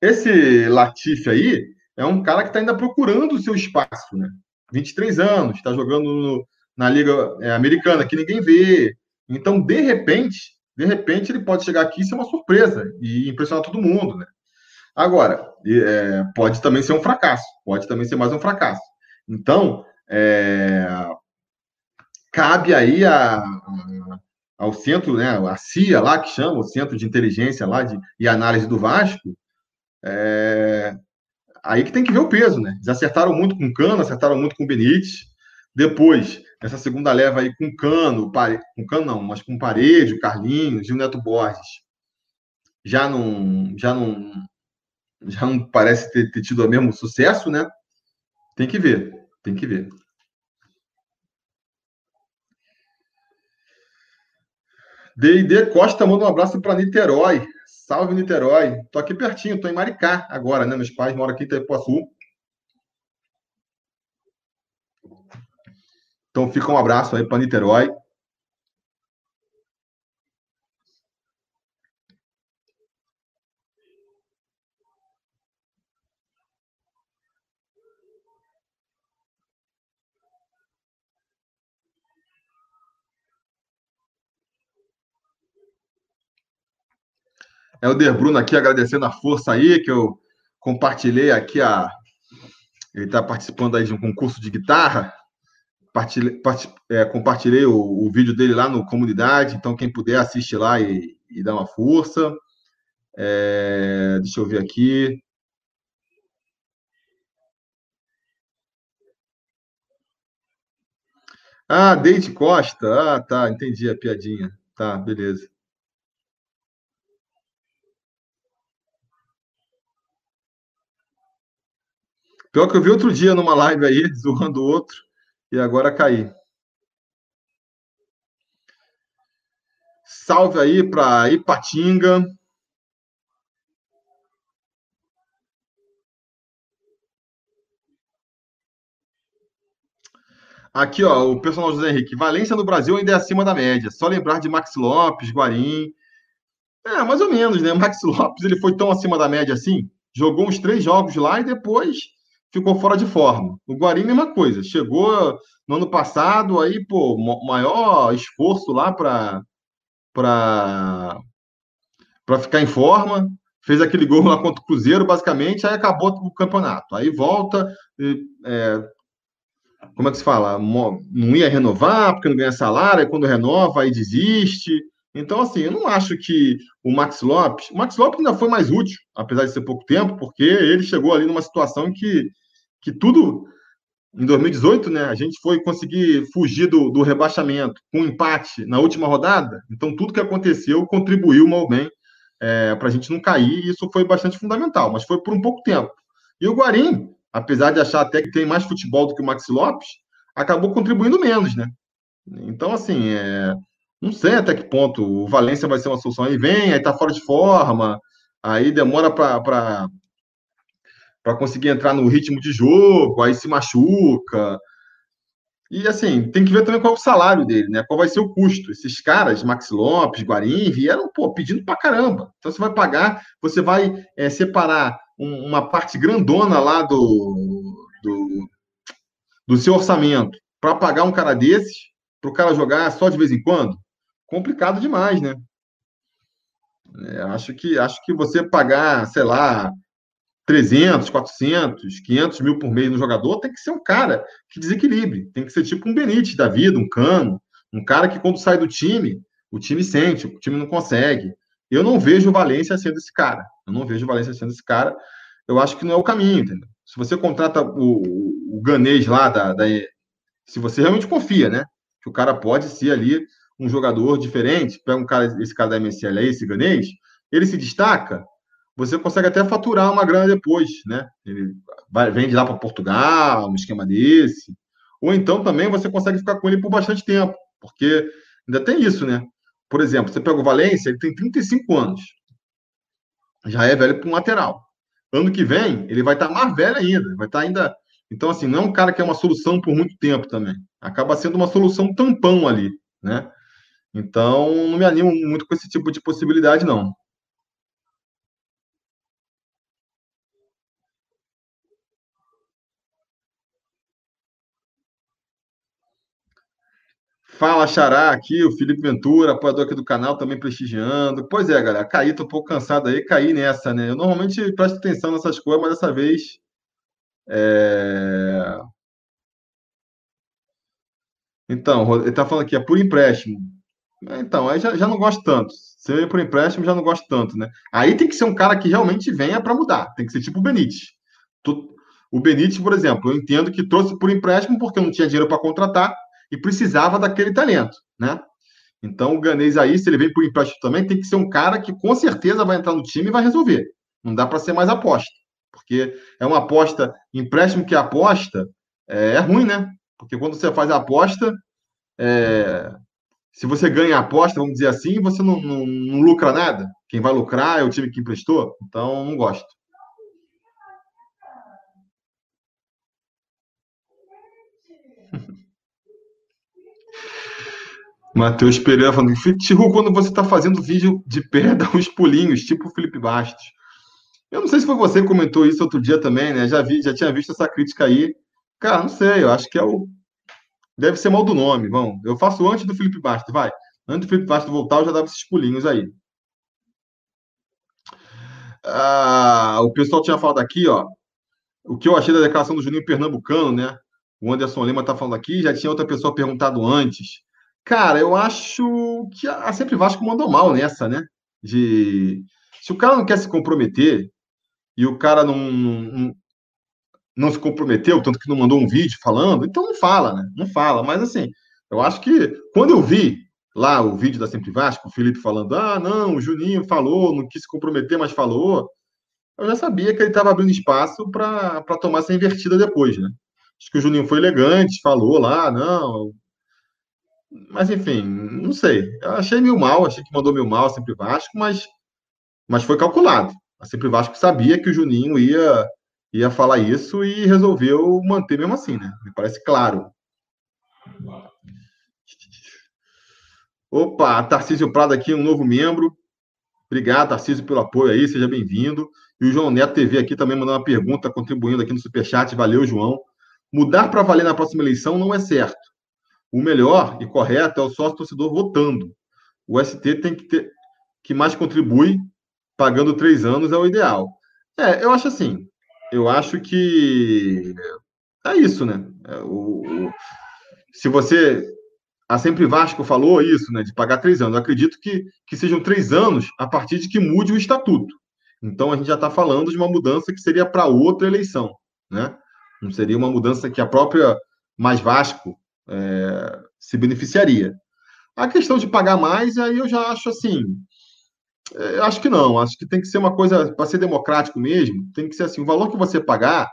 Esse Latifi aí é um cara que está ainda procurando o seu espaço, né? 23 anos, está jogando no, na Liga é, Americana, que ninguém vê. Então, de repente, de repente, ele pode chegar aqui e ser uma surpresa e impressionar todo mundo, né? Agora, é, pode também ser um fracasso, pode também ser mais um fracasso. Então, é, cabe aí a, a, ao centro, né, a CIA lá, que chama, o Centro de Inteligência lá de, e Análise do Vasco, é, aí que tem que ver o peso, né? Eles acertaram muito com Cano, acertaram muito com Benítez, depois, essa segunda leva aí com Cano, pare, com Cano não, mas com Parede, Carlinhos e o Neto Borges, já não, já não, já não parece ter, ter tido o mesmo sucesso, né? Tem que ver, tem que ver. D&D Costa manda um abraço para Niterói. Salve, Niterói. Tô aqui pertinho, tô em Maricá agora, né? Meus pais moram aqui em Itaipuaçu. Então fica um abraço aí para Niterói. É o Der Bruno aqui agradecendo a força aí, que eu compartilhei aqui a. Ele está participando aí de um concurso de guitarra partilhe part, é, compartilhei o, o, vídeo dele lá no comunidade, então quem puder assiste lá e, e dá uma força. É, deixa eu ver aqui. Ah, Deide Costa. Ah, tá, entendi a piadinha. Tá, beleza. Pior que eu vi outro dia numa live aí, zoando outro e agora caí. Salve aí para Ipatinga. Aqui, ó, o personal José Henrique. Valência no Brasil ainda é acima da média. Só lembrar de Max Lopes, Guarim. É, mais ou menos, né? Max Lopes ele foi tão acima da média assim. Jogou uns três jogos lá e depois ficou fora de forma. O Guarim, mesma coisa. Chegou no ano passado, aí, pô, maior esforço lá para para ficar em forma. Fez aquele gol lá contra o Cruzeiro, basicamente, aí acabou o campeonato. Aí volta, é, como é que se fala? Não ia renovar porque não ganha salário, aí quando renova, aí desiste. Então, assim, eu não acho que o Max Lopes. O Max Lopes ainda foi mais útil, apesar de ser pouco tempo, porque ele chegou ali numa situação que, que tudo. Em 2018, né, a gente foi conseguir fugir do, do rebaixamento com um empate na última rodada. Então, tudo que aconteceu contribuiu mal bem é, para a gente não cair, e isso foi bastante fundamental, mas foi por um pouco tempo. E o Guarim, apesar de achar até que tem mais futebol do que o Maxi Lopes, acabou contribuindo menos, né? Então, assim, é... não sei até que ponto o Valência vai ser uma solução. Aí vem, aí tá fora de forma, aí demora para conseguir entrar no ritmo de jogo, aí se machuca. E assim, tem que ver também qual é o salário dele, né? Qual vai ser o custo. Esses caras, Max Lopes, Guarim, vieram, pô, pedindo pra caramba. Então você vai pagar, você vai é, separar um, uma parte grandona lá do, do, do seu orçamento para pagar um cara desses, para o cara jogar só de vez em quando, complicado demais, né? É, acho que acho que você pagar, sei lá, 300, 400, 500 mil por mês no jogador, tem que ser um cara que desequilibre. Tem que ser tipo um Benítez da vida, um Cano, um cara que quando sai do time, o time sente, o time não consegue. Eu não vejo o Valência sendo esse cara. Eu não vejo o Valência sendo esse cara. Eu acho que não é o caminho, entendeu? Se você contrata o, o, o ganês lá da, da, Se você realmente confia, né? Que o cara pode ser ali um jogador diferente, pega um cara, esse cara da MSL aí, esse ganês, ele se destaca, você consegue até faturar uma grana depois, né? Ele vai, vende lá para Portugal, um esquema desse. Ou então também você consegue ficar com ele por bastante tempo, porque ainda tem isso, né? Por exemplo, você pega o Valência, ele tem 35 anos. Já é velho para um lateral. Ano que vem, ele vai estar tá mais velho ainda, vai estar tá ainda. Então, assim, não é um cara que é uma solução por muito tempo também. Acaba sendo uma solução tampão ali, né? Então, não me animo muito com esse tipo de possibilidade, não. Fala, Xará, aqui, o Felipe Ventura, apoiador aqui do canal, também prestigiando. Pois é, galera, caí, tô um pouco cansado aí, caí nessa, né? Eu normalmente presto atenção nessas coisas, mas dessa vez. É... Então, ele tá falando aqui, é por empréstimo. Então, aí já, já não gosto tanto. Se é por empréstimo, já não gosto tanto, né? Aí tem que ser um cara que realmente venha para mudar. Tem que ser tipo o Benítez. O Benítez, por exemplo, eu entendo que trouxe por empréstimo porque não tinha dinheiro para contratar e precisava daquele talento, né? Então, o Ganês aí, se ele vem por empréstimo também, tem que ser um cara que com certeza vai entrar no time e vai resolver. Não dá para ser mais aposta, porque é uma aposta, empréstimo que aposta, é, é ruim, né? Porque quando você faz a aposta, é, se você ganha a aposta, vamos dizer assim, você não, não, não lucra nada. Quem vai lucrar é o time que emprestou, então não gosto. Matheus Pereira falando, Chiru, quando você está fazendo vídeo de pé, dá uns pulinhos, tipo o Felipe Bastos. Eu não sei se foi você que comentou isso outro dia também, né? Já vi, já tinha visto essa crítica aí. Cara, não sei, eu acho que é o. Deve ser mal do nome, vamos. Eu faço antes do Felipe Bastos, vai. Antes do Felipe Bastos voltar, eu já dava esses pulinhos aí. Ah, o pessoal tinha falado aqui, ó. O que eu achei da declaração do Juninho Pernambucano, né? O Anderson Lima tá falando aqui, já tinha outra pessoa perguntado antes. Cara, eu acho que a Sempre Vasco mandou mal nessa, né? De se o cara não quer se comprometer e o cara não, não, não se comprometeu, tanto que não mandou um vídeo falando, então não fala, né? Não fala. Mas assim, Eu acho que quando eu vi lá o vídeo da Sempre Vasco, o Felipe falando: ah, não, o Juninho falou, não quis se comprometer, mas falou. Eu já sabia que ele estava abrindo espaço para tomar essa invertida depois, né? Acho que o Juninho foi elegante, falou lá, não. Mas, enfim, não sei. Eu achei meio mal, achei que mandou meio mal Sempre Vasco, mas, mas foi calculado. A Sempre Vasco sabia que o Juninho ia, ia falar isso e resolveu manter mesmo assim, né? Me parece claro. Opa, Tarcísio Prado aqui, um novo membro. Obrigado, Tarcísio, pelo apoio aí, seja bem-vindo. E o João Neto TV aqui também mandando uma pergunta, contribuindo aqui no Superchat. Valeu, João. Mudar para valer na próxima eleição não é certo. O melhor e correto é o sócio torcedor votando. O ST tem que ter que mais contribui, pagando três anos é o ideal. É, eu acho assim. Eu acho que é isso, né? É, o, o, se você a Sempre Vasco falou isso, né, de pagar três anos. Eu acredito que, que sejam três anos a partir de que mude o estatuto. Então a gente já está falando de uma mudança que seria para outra eleição, né? Não seria uma mudança que a própria Mais Vasco é, se beneficiaria. A questão de pagar mais, aí eu já acho assim. É, acho que não, acho que tem que ser uma coisa, para ser democrático mesmo, tem que ser assim: o valor que você pagar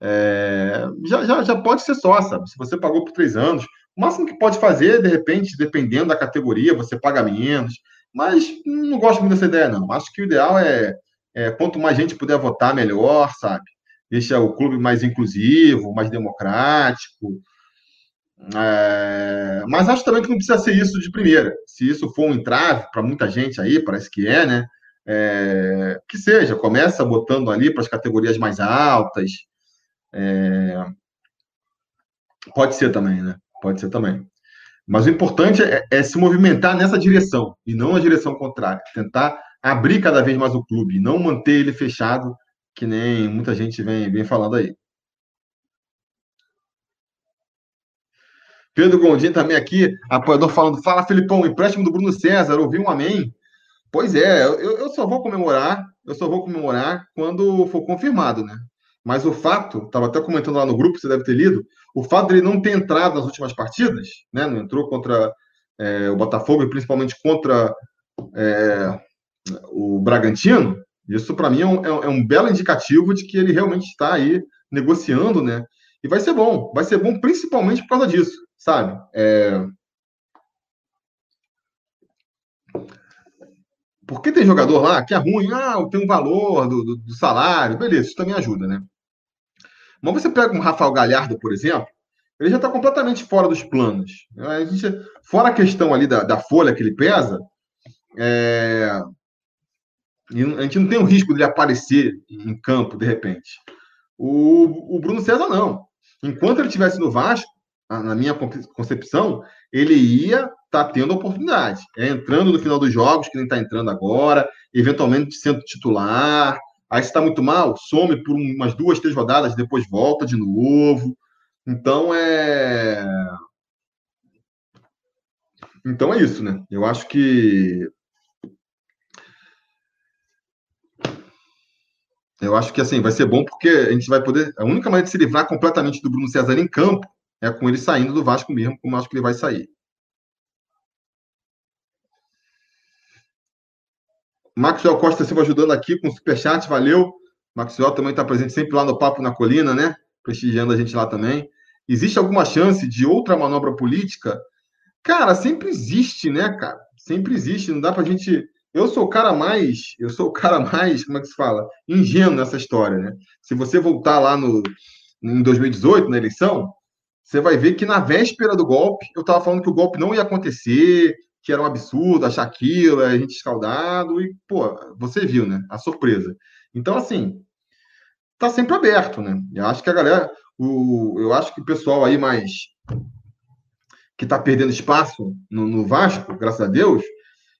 é, já, já, já pode ser só, sabe? Se você pagou por três anos, o máximo que pode fazer, de repente, dependendo da categoria, você paga menos. Mas não gosto muito dessa ideia, não. Acho que o ideal é, é quanto mais gente puder votar, melhor, sabe? Deixa o clube mais inclusivo, mais democrático. É... Mas acho também que não precisa ser isso de primeira. Se isso for um entrave para muita gente aí, parece que é, né? É... Que seja, começa botando ali para as categorias mais altas. É... Pode ser também, né? Pode ser também. Mas o importante é, é, se movimentar nessa direção e não na direção contrária. Tentar abrir cada vez mais o clube, não manter ele fechado, que nem muita gente vem, vem falando aí. Pedro Gondim também aqui, apoiador falando, fala Felipão, empréstimo do Bruno César, ouvi um amém? Pois é, eu, eu só vou comemorar, eu só vou comemorar quando for confirmado, né? Mas o fato, estava até comentando lá no grupo, você deve ter lido, o fato dele não ter entrado nas últimas partidas, né, não entrou contra é, o Botafogo e principalmente contra é, o Bragantino, isso para mim é um, é um, belo indicativo de que ele realmente está aí negociando, né? E vai ser bom, vai ser bom principalmente por causa disso, sabe? É... Porque tem jogador lá que é ruim, ah, tem um valor do, do, do salário, beleza, isso também ajuda, né? Mas você pega um Rafael Galhardo, por exemplo, ele já está completamente fora dos planos. A gente, fora a questão ali da, da folha que ele pesa, é, a gente não tem o risco dele aparecer em campo de repente. O, o Bruno César não. Enquanto ele estivesse no Vasco, na minha concepção, ele ia estar tá tendo oportunidade. É entrando no final dos jogos, que nem está entrando agora, eventualmente sendo titular, Aí se está muito mal, some por umas duas, três rodadas, depois volta de novo. Então é. Então é isso, né? Eu acho que. Eu acho que assim vai ser bom porque a gente vai poder. A única maneira de se livrar completamente do Bruno César em campo é com ele saindo do Vasco mesmo, como acho que ele vai sair. Maxwell Costa Silva ajudando aqui com o superchat, valeu. Maxwell também está presente sempre lá no Papo na Colina, né? Prestigiando a gente lá também. Existe alguma chance de outra manobra política? Cara, sempre existe, né, cara? Sempre existe. Não dá pra gente. Eu sou o cara mais. Eu sou o cara mais. Como é que se fala? Ingênuo nessa história, né? Se você voltar lá no, em 2018, na eleição, você vai ver que na véspera do golpe, eu estava falando que o golpe não ia acontecer, que era um absurdo achar aquilo, a gente escaldado, e, pô, você viu, né? A surpresa. Então, assim, tá sempre aberto, né? Eu acho que a galera, o, eu acho que o pessoal aí mais que tá perdendo espaço no, no Vasco, graças a Deus,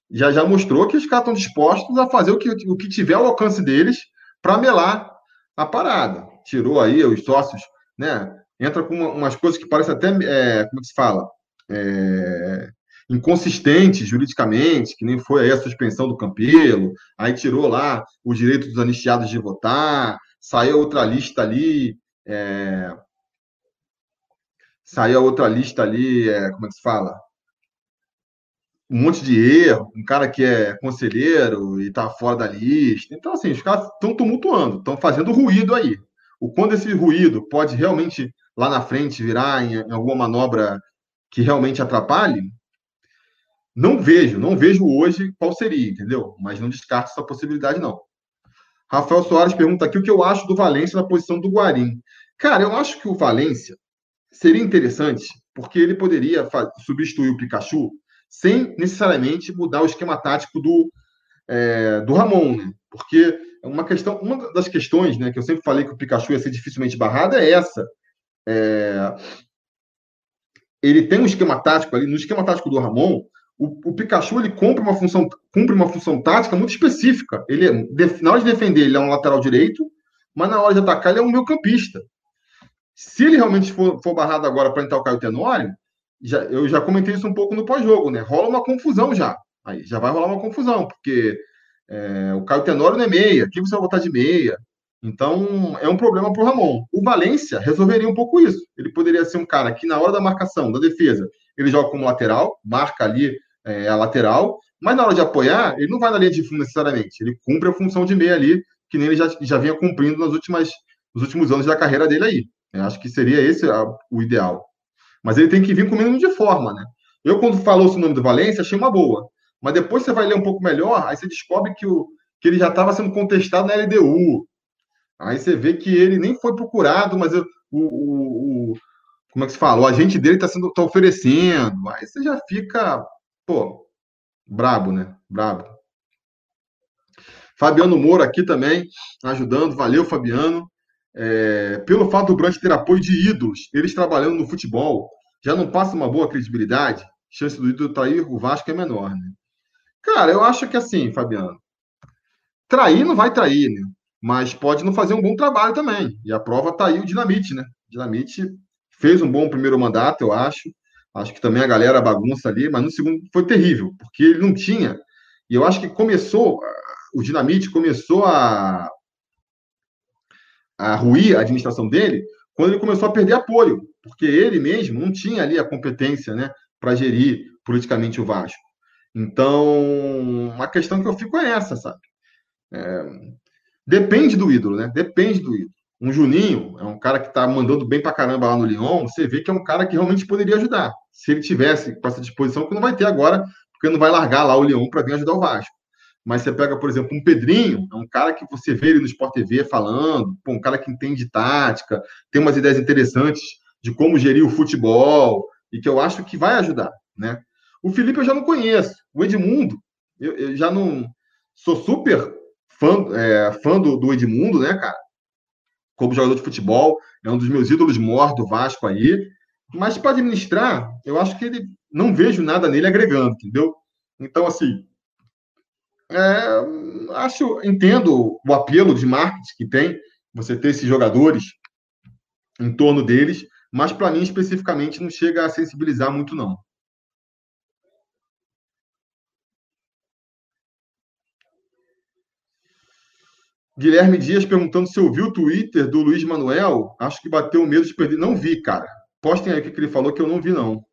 já já mostrou que os caras estão dispostos a fazer o que, o que tiver ao alcance deles para melar a parada. Tirou aí os sócios, né? Entra com umas coisas que parecem até, é, como é se fala? É, inconsistente juridicamente, que nem foi aí a suspensão do Campelo, aí tirou lá o direito dos anistiados de votar, saiu outra lista ali, é... Saiu outra lista ali, é, como é que se fala? Um monte de erro, um cara que é conselheiro e tá fora da lista. Então, assim, os caras estão tumultuando, estão fazendo ruído aí. O quando esse ruído pode realmente, lá na frente, virar em, em alguma manobra que realmente atrapalhe, não vejo, não vejo hoje qual seria, entendeu? Mas não descarto essa possibilidade, não. Rafael Soares pergunta aqui o que eu acho do Valência na posição do Guarim. Cara, eu acho que o Valência seria interessante, porque ele poderia substituir o Pikachu sem necessariamente mudar o esquema tático do, é, do Ramon, né? Porque uma questão, uma das questões, né, que eu sempre falei que o Pikachu ia ser dificilmente barrado é essa. É, ele tem um esquema tático ali, no esquema tático do Ramon, o, o, Pikachu ele cumpre uma função, cumpre uma função tática muito específica. Ele, é, na hora de defender, ele é um lateral direito, mas na hora de atacar, ele é um meio campista. Se ele realmente for, for barrado agora para entrar o Caio Tenório, já, eu já comentei isso um pouco no pós-jogo, né? Rola uma confusão já. Aí já vai rolar uma confusão, porque é, o Caio Tenório não é meia. Aqui você vai botar de meia. Então, é um problema para o Ramon. O Valência resolveria um pouco isso. Ele poderia ser um cara que, na hora da marcação, da defesa, ele joga como lateral, marca ali é, a lateral, mas na hora de apoiar, ele não vai na linha de fundo necessariamente. Ele cumpre a função de meia ali, que nem ele já, já vinha cumprindo nas últimas, nos últimos anos da carreira dele aí. Eu acho que seria esse a, o ideal. Mas ele tem que vir com o mínimo de forma, né? Eu, quando falou o nome do Valência, achei uma boa. Mas depois você vai ler um pouco melhor, aí você descobre que, o, que ele já estava sendo contestado na LDU. Aí você vê que ele nem foi procurado, mas o, o, o como é que se fala? O agente dele está sendo tá oferecendo. Aí você já fica, pô, brabo, né? Brabo. Fabiano Moura aqui também, ajudando. Valeu, Fabiano. É, pelo fato do Brant ter apoio de ídolos, eles trabalhando no futebol, já não passa uma boa credibilidade? Chance do ídolo trair o Vasco é menor, né? Cara, eu acho que assim, Fabiano, trair não vai trair, né? Mas pode não fazer um bom trabalho também. E a prova tá aí o Dinamite, né? Dinamite fez um bom primeiro mandato, eu acho. Acho que também a galera bagunça ali, mas no segundo foi terrível, porque ele não tinha. E eu acho que começou, o Dinamite começou a, a ruir a administração dele quando ele começou a perder apoio, porque ele mesmo não tinha ali a competência né, para gerir politicamente o Vasco. Então, a questão que eu fico é essa, sabe? É, depende do ídolo, né? Depende do ídolo. Um Juninho é um cara que está mandando bem para caramba lá no Lyon. Você vê que é um cara que realmente poderia ajudar. Se ele tivesse com essa disposição, que não vai ter agora, porque não vai largar lá o Lyon para vir ajudar o Vasco. Mas você pega, por exemplo, um Pedrinho, é um cara que você vê ele no Sport TV falando, pô, um cara que entende tática, tem umas ideias interessantes de como gerir o futebol, e que eu acho que vai ajudar, né? O Felipe eu já não conheço. O Edmundo, eu, eu já não. Sou super fã, é, fã do, do Edmundo, né, cara? como jogador de futebol, é um dos meus ídolos maiores do Vasco aí. Mas para administrar, eu acho que ele não vejo nada nele agregando, entendeu? Então, assim, é, acho, entendo o apelo de marketing que tem você ter esses jogadores em torno deles, mas para mim especificamente não chega a sensibilizar muito não. Guilherme Dias perguntando se eu vi o Twitter do Luiz Manuel. Acho que bateu medo de perder. Não vi, cara. Postem aí o que ele falou que eu não vi, não.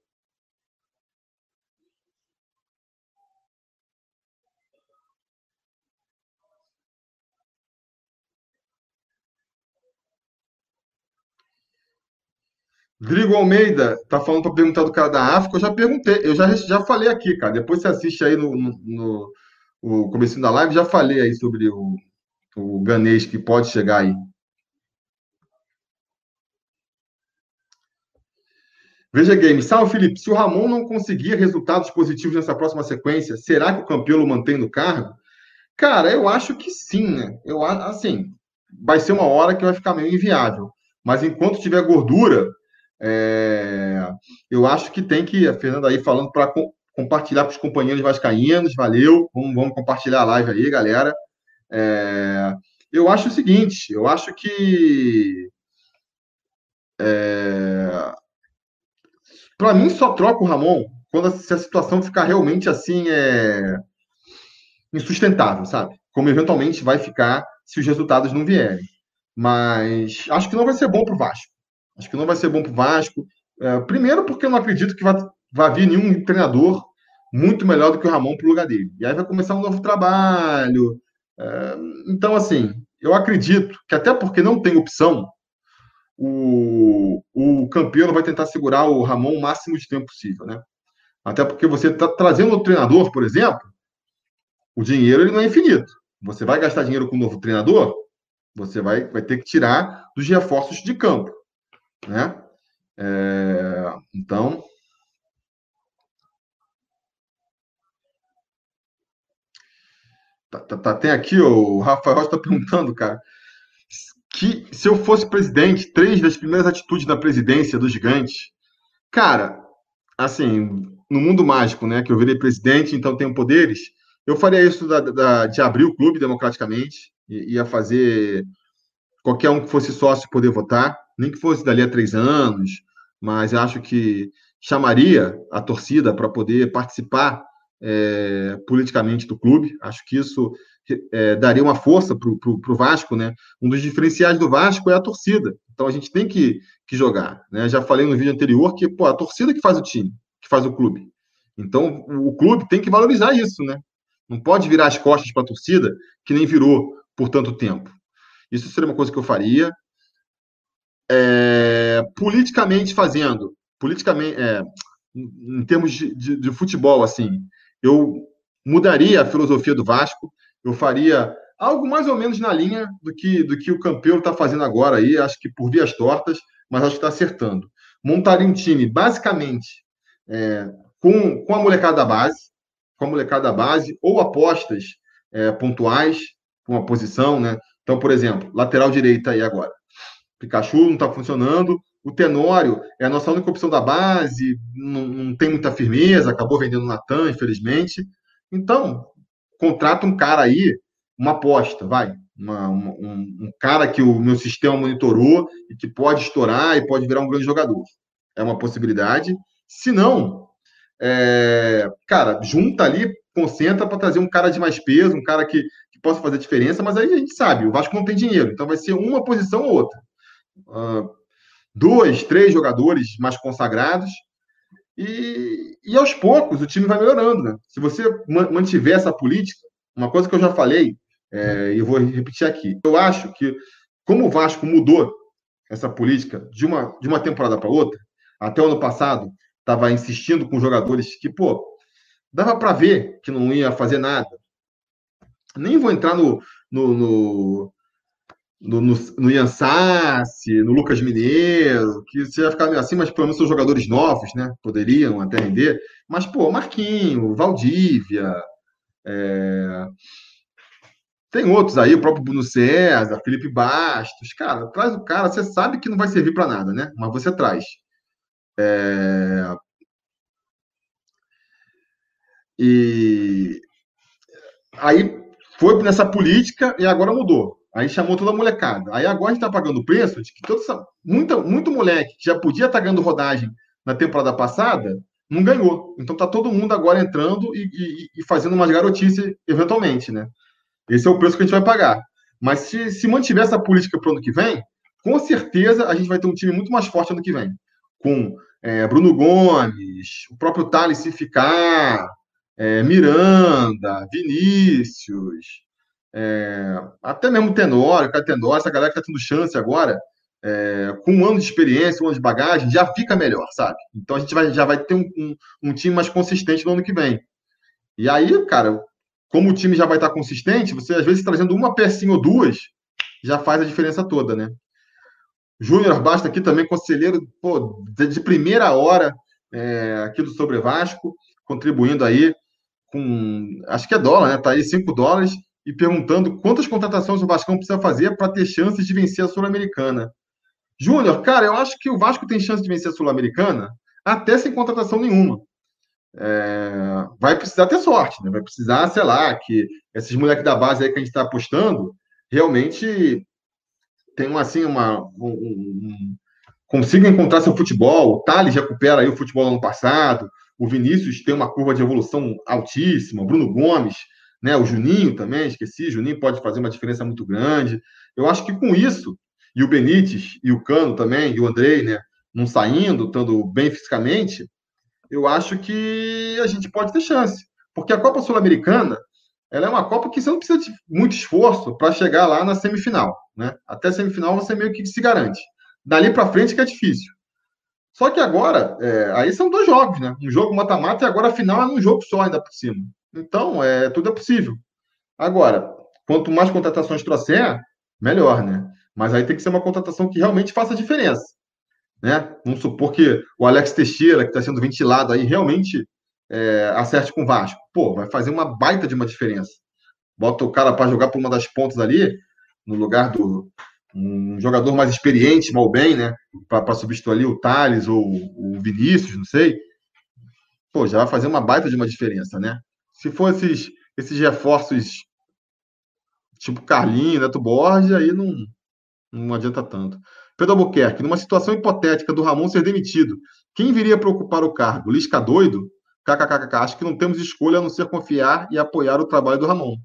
Drigo Almeida tá falando para perguntar do cara da África. Eu já perguntei, eu já, já falei aqui, cara. Depois você assiste aí no, no, no o começo da live, já falei aí sobre o, o ganês que pode chegar aí. Veja Game. Salve, Felipe. Se o Ramon não conseguir resultados positivos nessa próxima sequência, será que o Campelo mantém no cargo? Cara, eu acho que sim, né? Eu assim, vai ser uma hora que vai ficar meio inviável. Mas enquanto tiver gordura, é... eu acho que tem que. A Fernanda aí falando para co compartilhar para os companheiros vascaínos. Valeu. Vamos, vamos compartilhar a live aí, galera. É, eu acho o seguinte, eu acho que é, para mim só troca o Ramon quando a, se a situação ficar realmente assim é, insustentável, sabe? Como eventualmente vai ficar se os resultados não vierem. Mas acho que não vai ser bom para o Vasco. Acho que não vai ser bom para o Vasco. É, primeiro, porque eu não acredito que vai, vir nenhum treinador muito melhor do que o Ramon para o lugar dele. E aí vai começar um novo trabalho. Então, assim, eu acredito que até porque não tem opção, o, o campeão vai tentar segurar o Ramon o máximo de tempo possível, né? Até porque você está trazendo o treinador, por exemplo, o dinheiro ele não é infinito. Você vai gastar dinheiro com um novo treinador, você vai, vai ter que tirar dos reforços de campo, né? É, então, tá, tá, tá, tem aqui o Rafael está perguntando, cara, que se eu fosse presidente, três das primeiras atitudes da presidência do gigante, cara, assim, no mundo mágico, né, que eu virei presidente, então tenho poderes, eu faria isso da, da, de abrir o clube democraticamente, ia fazer qualquer um que fosse sócio poder votar, nem que fosse dali a três anos, mas acho que chamaria a torcida para poder participar é, politicamente do clube. Acho que isso é, daria uma força para o Vasco, né? Um dos diferenciais do Vasco é a torcida. Então a gente tem que, que jogar. Né? Já falei no vídeo anterior que pô, a torcida que faz o time, que faz o clube. Então o clube tem que valorizar isso, né? Não pode virar as costas para a torcida que nem virou por tanto tempo. Isso seria uma coisa que eu faria. É, politicamente fazendo, politicamente, é, em termos de, de, de futebol, assim, eu mudaria a filosofia do Vasco eu faria algo mais ou menos na linha do que, do que o campeão está fazendo agora aí, acho que por vias tortas, mas acho que está acertando. Montaria um time basicamente é, com, com a molecada da base, com a molecada da base, ou apostas é, pontuais com uma posição, né? Então, por exemplo, lateral direita aí agora. Pikachu não está funcionando. O Tenório é a nossa única opção da base, não, não tem muita firmeza, acabou vendendo o Natan, infelizmente. Então, contrata um cara aí, uma aposta, vai. Uma, uma, um, um, cara que o meu sistema monitorou e que pode estourar e pode virar um grande jogador. É uma possibilidade. Se não, é, cara, junta ali, concentra para trazer um cara de mais peso, um cara que, que possa fazer diferença, mas aí a gente sabe, o Vasco não tem dinheiro, então vai ser uma posição ou outra. Uh, dois, três jogadores mais consagrados e, e aos poucos o time vai melhorando, né? Se você mantiver essa política, uma coisa que eu já falei, é, e vou repetir aqui, eu acho que como o Vasco mudou essa política de uma, de uma temporada para outra, até o ano passado estava insistindo com jogadores que, pô, dava para ver que não ia fazer nada. Nem vou entrar no, no, no, no, no, no Ian Sassi, no Lucas Mineiro, que você vai ficar assim, mas pelo menos são jogadores novos, né? Poderiam até render. Mas, pô, Marquinho, Valdívia, é... tem outros aí, o próprio Bruno César, Felipe Bastos. Cara, traz o cara, você sabe que não vai servir para nada, né? Mas você traz. É... E aí foi nessa política e agora mudou. Aí chamou toda a molecada. Aí agora a gente está pagando o preço de que toda essa, muita, muito moleque que já podia estar tá ganhando rodagem na temporada passada, não ganhou. Então tá todo mundo agora entrando e, e, e fazendo umas garotices eventualmente, né? Esse é o preço que a gente vai pagar. Mas se, se mantiver essa política para o ano que vem, com certeza a gente vai ter um time muito mais forte ano que vem. Com é, Bruno Gomes, o próprio Thales se ficar, é, Miranda, Vinícius, é, até mesmo Tenório, Tenório, essa galera que está tendo chance agora, é, com um ano de experiência, um ano de bagagem, já fica melhor, sabe? Então a gente vai, já vai ter um, um, um, time mais consistente no ano que vem. E aí, cara, como o time já vai estar consistente, você às vezes trazendo uma pecinha ou duas, já faz a diferença toda, né? Júnior Basta aqui também, conselheiro pô, de primeira hora é, aqui do Sobre Vasco, contribuindo aí com, acho que é dólar, né? Tá aí 5 dólares e perguntando quantas contratações o Vasco precisa fazer para ter chances de vencer a Sul-Americana. Júnior, cara, eu acho que o Vasco tem chance de vencer a Sul-Americana até sem contratação nenhuma. É, vai precisar ter sorte, né? vai precisar, sei lá, que esses moleques da base aí que a gente está apostando realmente tenham assim uma. Um, um, consigam encontrar seu futebol. O Thales recupera aí o futebol no ano passado. O Vinícius tem uma curva de evolução altíssima. Bruno Gomes né? O Juninho também, esqueci, Juninho pode fazer uma diferença muito grande. Eu acho que com isso, e o Benítez, e o Cano também, e o Andrei, né? não saindo, estando bem fisicamente, eu acho que a gente pode ter chance. Porque a Copa Sul-Americana, ela é uma Copa que você não precisa de muito esforço para chegar lá na semifinal. Né? Até semifinal você meio que se garante. Dali para frente que é difícil. Só que agora, é, aí são dois jogos, né? Um jogo mata-mata e agora a final é num jogo só ainda por cima. Então, é, tudo é possível. Agora, quanto mais contratações trouxer, melhor, né? Mas aí tem que ser uma contratação que realmente faça diferença. Né? Vamos supor que o Alex Teixeira, que está sendo ventilado aí, realmente é, acerte com o Vasco. Pô, vai fazer uma baita de uma diferença. Bota o cara para jogar por uma das pontas ali, no lugar do um jogador mais experiente, mal bem, né? Para substituir ali o Thales ou o Vinícius, não sei. Pô, já vai fazer uma baita de uma diferença, né? Se for esses, esses reforços tipo Carlinhos, Neto Borges, aí não, não adianta tanto. Pedro Albuquerque, numa situação hipotética do Ramon ser demitido, quem viria para ocupar o cargo? Lisca doido? KKKK, acho que não temos escolha a não ser confiar e apoiar o trabalho do Ramon.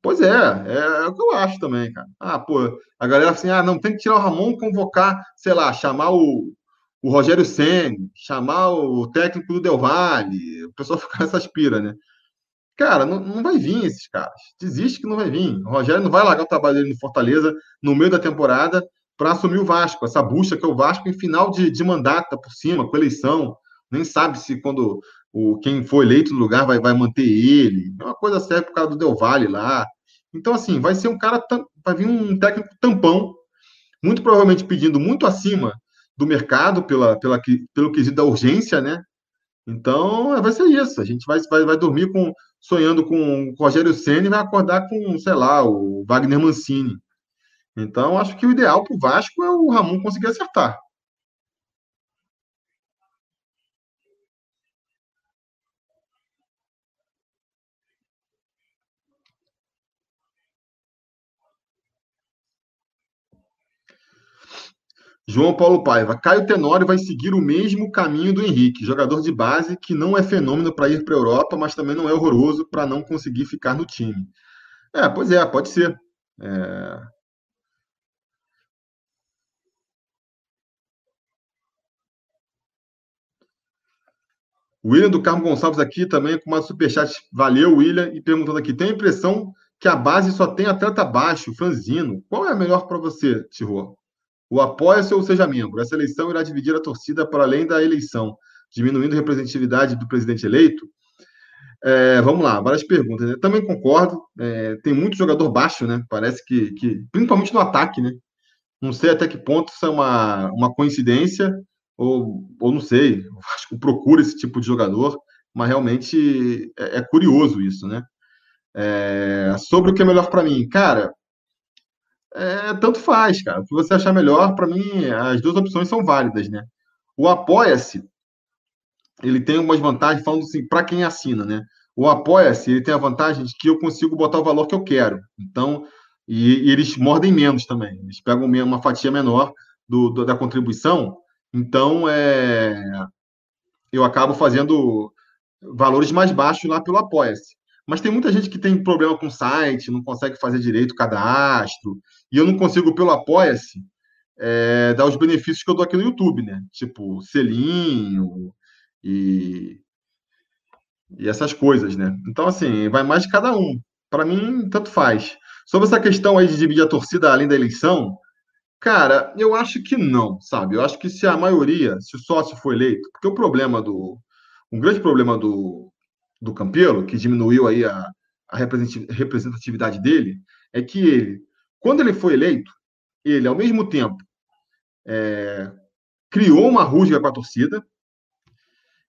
Pois é, é, é, o que eu acho também, cara. Ah, pô, a galera assim, ah, não, tem que tirar o Ramon, convocar, sei lá, chamar o, o Rogério Senni, chamar o técnico do Del Valle, o pessoal fica nessa aspira, né? Cara, não, não vai vir esses caras. Desiste que não vai vir. O Rogério não vai largar o trabalho dele no Fortaleza no meio da temporada para assumir o Vasco. Essa bucha que é o Vasco em final de, de mandato tá por cima, com eleição. Nem sabe se quando o, quem for eleito no lugar vai, vai manter ele. É uma coisa séria por causa do Del Valle lá. Então, assim, vai ser um cara, vai vir um técnico tampão, muito provavelmente pedindo muito acima do mercado pela, pela, pelo quesito da urgência, né? Então, vai ser isso. A gente vai, vai, vai dormir com, sonhando com o Rogério Senna e vai acordar com, sei lá, o Wagner Mancini. Então, acho que o ideal para o Vasco é o Ramon conseguir acertar. João Paulo Paiva. Caio Tenório vai seguir o mesmo caminho do Henrique, jogador de base que não é fenômeno para ir para a Europa, mas também não é horroroso para não conseguir ficar no time. É, pois é, pode ser. É... William do Carmo Gonçalves aqui também com uma superchat. Valeu, William. E perguntando aqui: tem a impressão que a base só tem atleta baixo, franzino. Qual é a melhor para você, Tirô? O apoia-se ou seja membro. Essa eleição irá dividir a torcida para além da eleição, diminuindo a representatividade do presidente eleito. É, vamos lá, várias perguntas. Eu também concordo. É, tem muito jogador baixo, né? Parece que, que, principalmente no ataque, né? Não sei até que ponto isso é uma, uma coincidência, ou, ou não sei. Acho que procura esse tipo de jogador, mas realmente é, é curioso isso, né? É, sobre o que é melhor para mim, cara, é, tanto faz, cara. O que você achar melhor, para mim, as duas opções são válidas, né? O Apoia-se, ele tem umas vantagens, falando assim, para quem assina, né? O Apoia-se, ele tem a vantagem de que eu consigo botar o valor que eu quero. Então, e, e eles mordem menos também. Eles pegam uma fatia menor do, do, da contribuição. Então, é, eu acabo fazendo valores mais baixos lá pelo Apoia-se. Mas tem muita gente que tem problema com o site, não consegue fazer direito o cadastro, e eu não consigo, pelo Apoia-se, é, dar os benefícios que eu dou aqui no YouTube, né? Tipo, selinho e, e essas coisas, né? Então, assim, vai mais de cada um. Para mim, tanto faz. Sobre essa questão aí de dividir a torcida além da eleição, cara, eu acho que não, sabe? Eu acho que se a maioria, se o sócio for eleito, porque o problema do. Um grande problema do, do Campelo, que diminuiu aí a, a representatividade dele, é que ele, quando ele foi eleito, ele, ao mesmo tempo, é, criou uma rusga com a torcida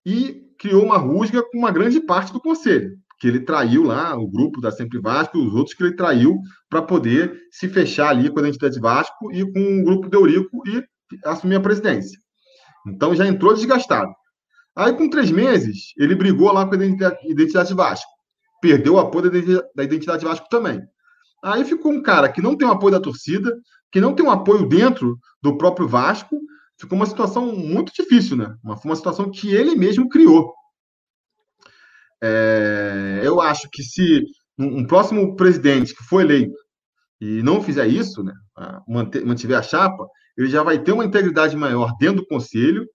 e criou uma rusga com uma grande parte do conselho, que ele traiu lá o grupo da Sempre Vasco os outros que ele traiu para poder se fechar ali com a identidade Vasco e com o grupo de Eurico e assumir a presidência. Então já entrou desgastado. Aí, com três meses, ele brigou lá com a identidade Vasco. Perdeu o apoio da identidade Vasco também. Aí ficou um cara que não tem o apoio da torcida, que não tem um apoio dentro do próprio Vasco. Ficou uma situação muito difícil, né? Uma, uma situação que ele mesmo criou. É, eu acho que se um, um, próximo presidente que for eleito e não fizer isso, né, manter, mantiver a chapa, ele já vai ter uma integridade maior dentro do conselho,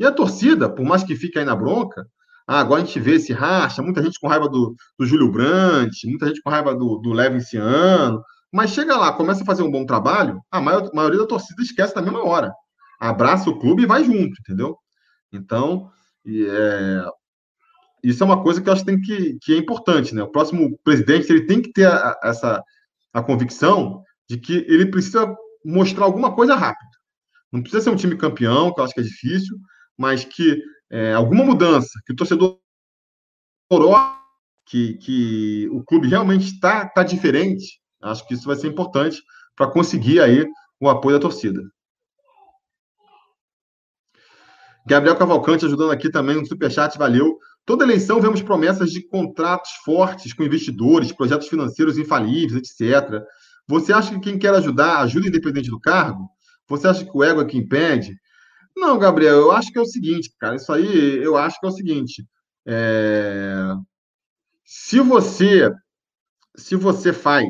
e a torcida, por mais que fique aí na bronca, ah, agora a gente vê esse racha, muita gente com raiva do, do Júlio Brandt, muita gente com raiva do, do Levinciano, mas chega lá, começa a fazer um bom trabalho, a maior, maioria da torcida esquece na mesma hora. Abraça o clube e vai junto, entendeu? Então, é, isso é uma coisa que eu acho que, tem que, que é importante, né? O próximo presidente ele tem que ter a, a, essa a convicção de que ele precisa mostrar alguma coisa rápido. Não precisa ser um time campeão, que eu acho que é difícil, mas que é, alguma mudança, que o torcedor que, que o clube realmente está tá diferente, acho que isso vai ser importante para conseguir aí o apoio da torcida. Gabriel Cavalcante ajudando aqui também no Superchat, valeu. Toda eleição vemos promessas de contratos fortes com investidores, projetos financeiros infalíveis, etc. Você acha que quem quer ajudar ajuda independente do cargo? Você acha que o ego é que impede? Não, Gabriel, eu acho que é o seguinte, cara. Isso aí eu acho que é o seguinte. É... Se você se você faz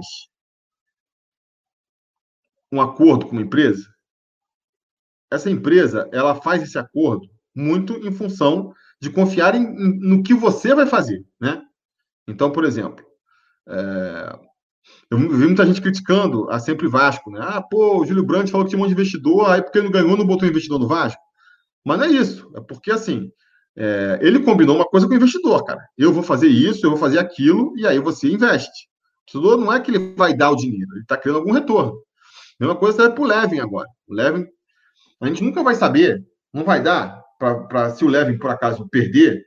um acordo com uma empresa, essa empresa ela faz esse acordo muito em função de confiar em, em, no que você vai fazer, né? Então, por exemplo, é, eu vi muita gente criticando a sempre Vasco, né? Ah, pô, o Júlio Brandt falou que tinha um monte de investidor, aí porque não ganhou, não botou investidor no Vasco. Mas não é isso, é porque assim, é, ele combinou uma coisa com o investidor, cara. Eu vou fazer isso, eu vou fazer aquilo, e aí você investe. O investidor não é que ele vai dar o dinheiro, ele está criando algum retorno. A mesma coisa serve para o Levin agora. O Levin, a gente nunca vai saber, não vai dar para se o Levin, por acaso, perder,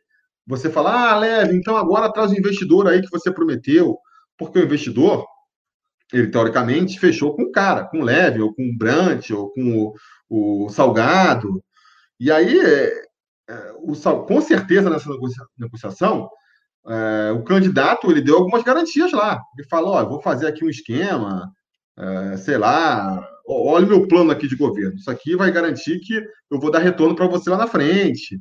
você falar, ah, Levin, então agora traz o investidor aí que você prometeu, porque o investidor, ele teoricamente fechou com o cara, com o Levin, ou com o Brant, ou com o, o Salgado, e aí, é, é o, com certeza, nessa negociação, é, o candidato ele deu algumas garantias lá. Ele falou: ó, vou fazer aqui um esquema, é, sei lá, olha o meu plano aqui de governo. Isso aqui vai garantir que eu vou dar retorno para você lá na frente.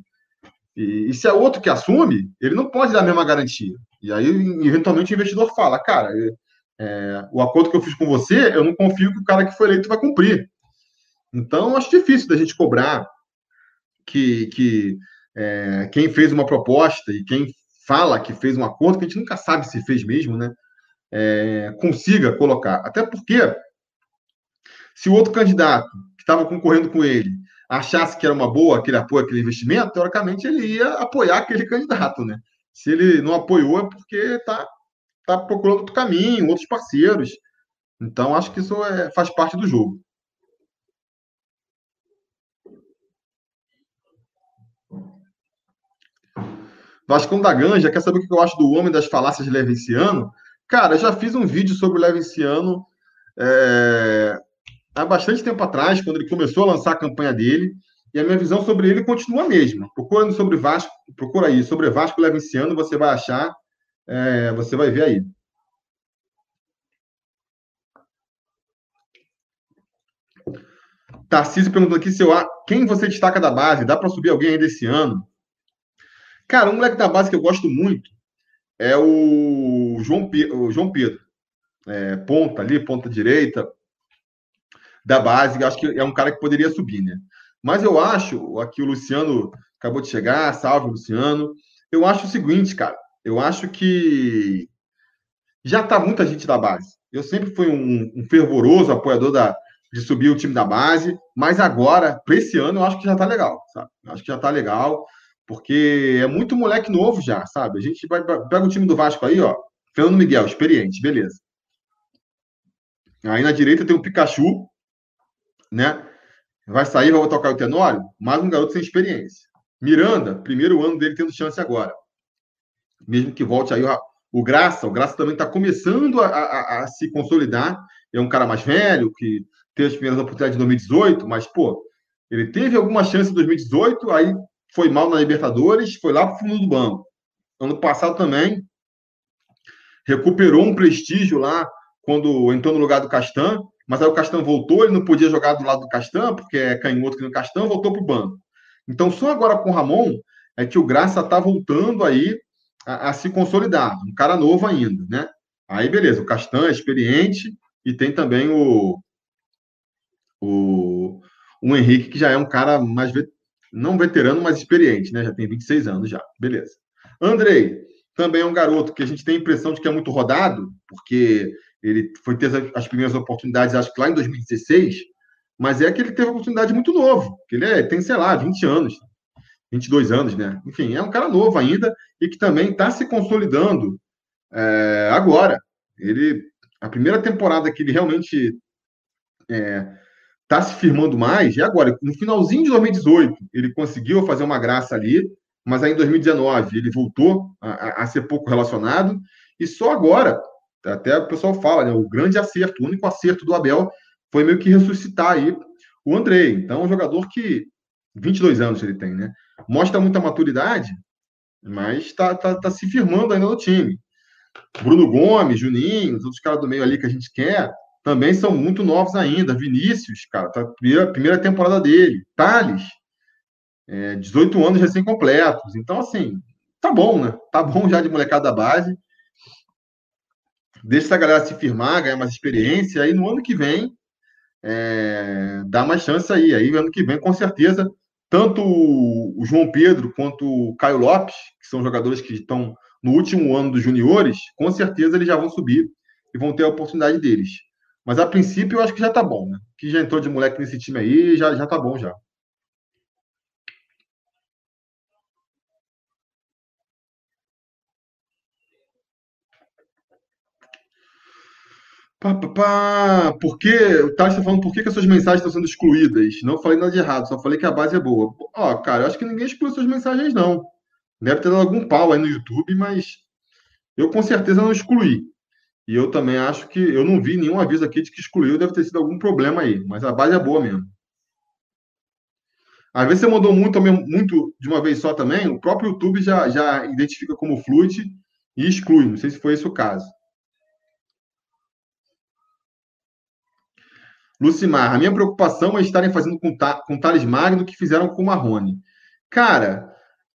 E, e, se é outro que assume, ele não pode dar a mesma garantia. E aí, eventualmente, o investidor fala: cara, é, o acordo que eu fiz com você, eu não confio que o cara que foi eleito vai cumprir. Então, acho difícil da gente cobrar que, que é, quem fez uma proposta e quem fala que fez um acordo, que a gente nunca sabe se fez mesmo, né? É, consiga colocar. Até porque, se o outro candidato que estava concorrendo com ele achasse que era uma boa aquele apoio, aquele investimento, teoricamente ele ia apoiar aquele candidato, né? Se ele não apoiou é porque está tá procurando outro caminho, outros parceiros. Então, acho que isso é, faz parte do jogo. Vascão da Ganja, quer saber o que eu acho do homem das falácias de Levinciano? Cara, já fiz um vídeo sobre o Levinciano é, há bastante tempo atrás, quando ele começou a lançar a campanha dele, e a minha visão sobre ele continua a mesma. Procura sobre Vasco, procura aí, sobre Vasco Levinciano, você vai achar, é, você vai ver aí. Tarcísio perguntou aqui se eu, quem você destaca da base, dá para subir alguém ainda esse ano? Cara, um moleque da base que eu gosto muito é o João, o João Pedro. É, ponta ali, ponta direita da base. Acho que é um cara que poderia subir, né? Mas eu acho, aqui o Luciano acabou de chegar, salve Luciano. Eu acho o seguinte, cara. Eu acho que já tá muita gente da base. Eu sempre fui um, um fervoroso apoiador da, de subir o time da base, mas agora, para esse ano, eu acho que já tá legal, sabe? Eu acho que já tá legal. Porque é muito moleque novo já, sabe? A gente vai, pega o time do Vasco aí, ó. Fernando Miguel, experiente, beleza. Aí na direita tem o Pikachu, né? Vai sair, vai tocar o Tenório, mais um garoto sem experiência. Miranda, primeiro ano dele tendo chance agora. Mesmo que volte aí o, Graça, o Graça também está começando a, a, a, se consolidar. É um cara mais velho, que teve as primeiras oportunidades de 2018, mas, pô, ele teve alguma chance em 2018, aí foi mal na Libertadores, foi lá para o fundo do banco. Ano passado também recuperou um prestígio lá quando entrou no lugar do Castan, mas aí o Castan voltou, ele não podia jogar do lado do Castan, porque é canhoto que no Castan, voltou para o banco. Então, só agora com o Ramon é que o Graça está voltando aí a, a, se consolidar, um cara novo ainda, né? Aí, beleza, o Castan é experiente e tem também o, o, o Henrique, que já é um cara mais, não veterano, mas experiente, né? Já tem 26 anos já. Beleza. Andrei, também é um garoto que a gente tem a impressão de que é muito rodado, porque ele foi ter as primeiras oportunidades, acho que lá em 2016, mas é que ele teve uma oportunidade muito novo, que ele é, tem, sei lá, 20 anos, 22 anos, né? Enfim, é um cara novo ainda e que também está se consolidando é, agora. Ele, a primeira temporada que ele realmente está é, tá se firmando mais, e agora, no finalzinho de 2018, ele conseguiu fazer uma graça ali, mas aí em 2019 ele voltou a, a ser pouco relacionado, e só agora, até o pessoal fala, né, o grande acerto, o único acerto do Abel foi meio que ressuscitar aí o André. Então, um jogador que 22 anos ele tem, né? Mostra muita maturidade, mas está tá, tá se firmando ainda no time. Bruno Gomes, Juninho, os outros caras do meio ali que a gente quer, também são muito novos ainda. Vinícius, cara, tá primeira, primeira temporada dele. Thales, é, 18 anos recém-completos. Então, assim, tá bom, né? Tá bom já de molecada da base. Deixa essa galera se firmar, ganhar mais experiência. Aí no ano que vem, é, dá mais chance aí. Aí ano que vem, com certeza, tanto o João Pedro quanto o Caio Lopes, que são jogadores que estão no último ano dos juniores, com certeza eles já vão subir e vão ter a oportunidade deles. Mas a princípio eu acho que já tá bom, né? Que já entrou de moleque nesse time aí, já, já tá bom já. Pá, pá, pá. Por que, o Thales está falando por que, que as suas mensagens estão sendo excluídas? Não falei nada de errado, só falei que a base é boa. Ó, cara, eu acho que ninguém excluiu suas mensagens, não. Deve ter dado algum pau aí no YouTube, mas eu com certeza não excluí. E eu também acho que eu não vi nenhum aviso aqui de que excluiu, deve ter sido algum problema aí, mas a base é boa mesmo. Às vezes você mandou muito, muito de uma vez só também, o próprio YouTube já, já identifica como fluid e exclui. Não sei se foi esse o caso. Lucimar, a minha preocupação é estarem fazendo com, com Thales Magno que fizeram com o Marrone. Cara,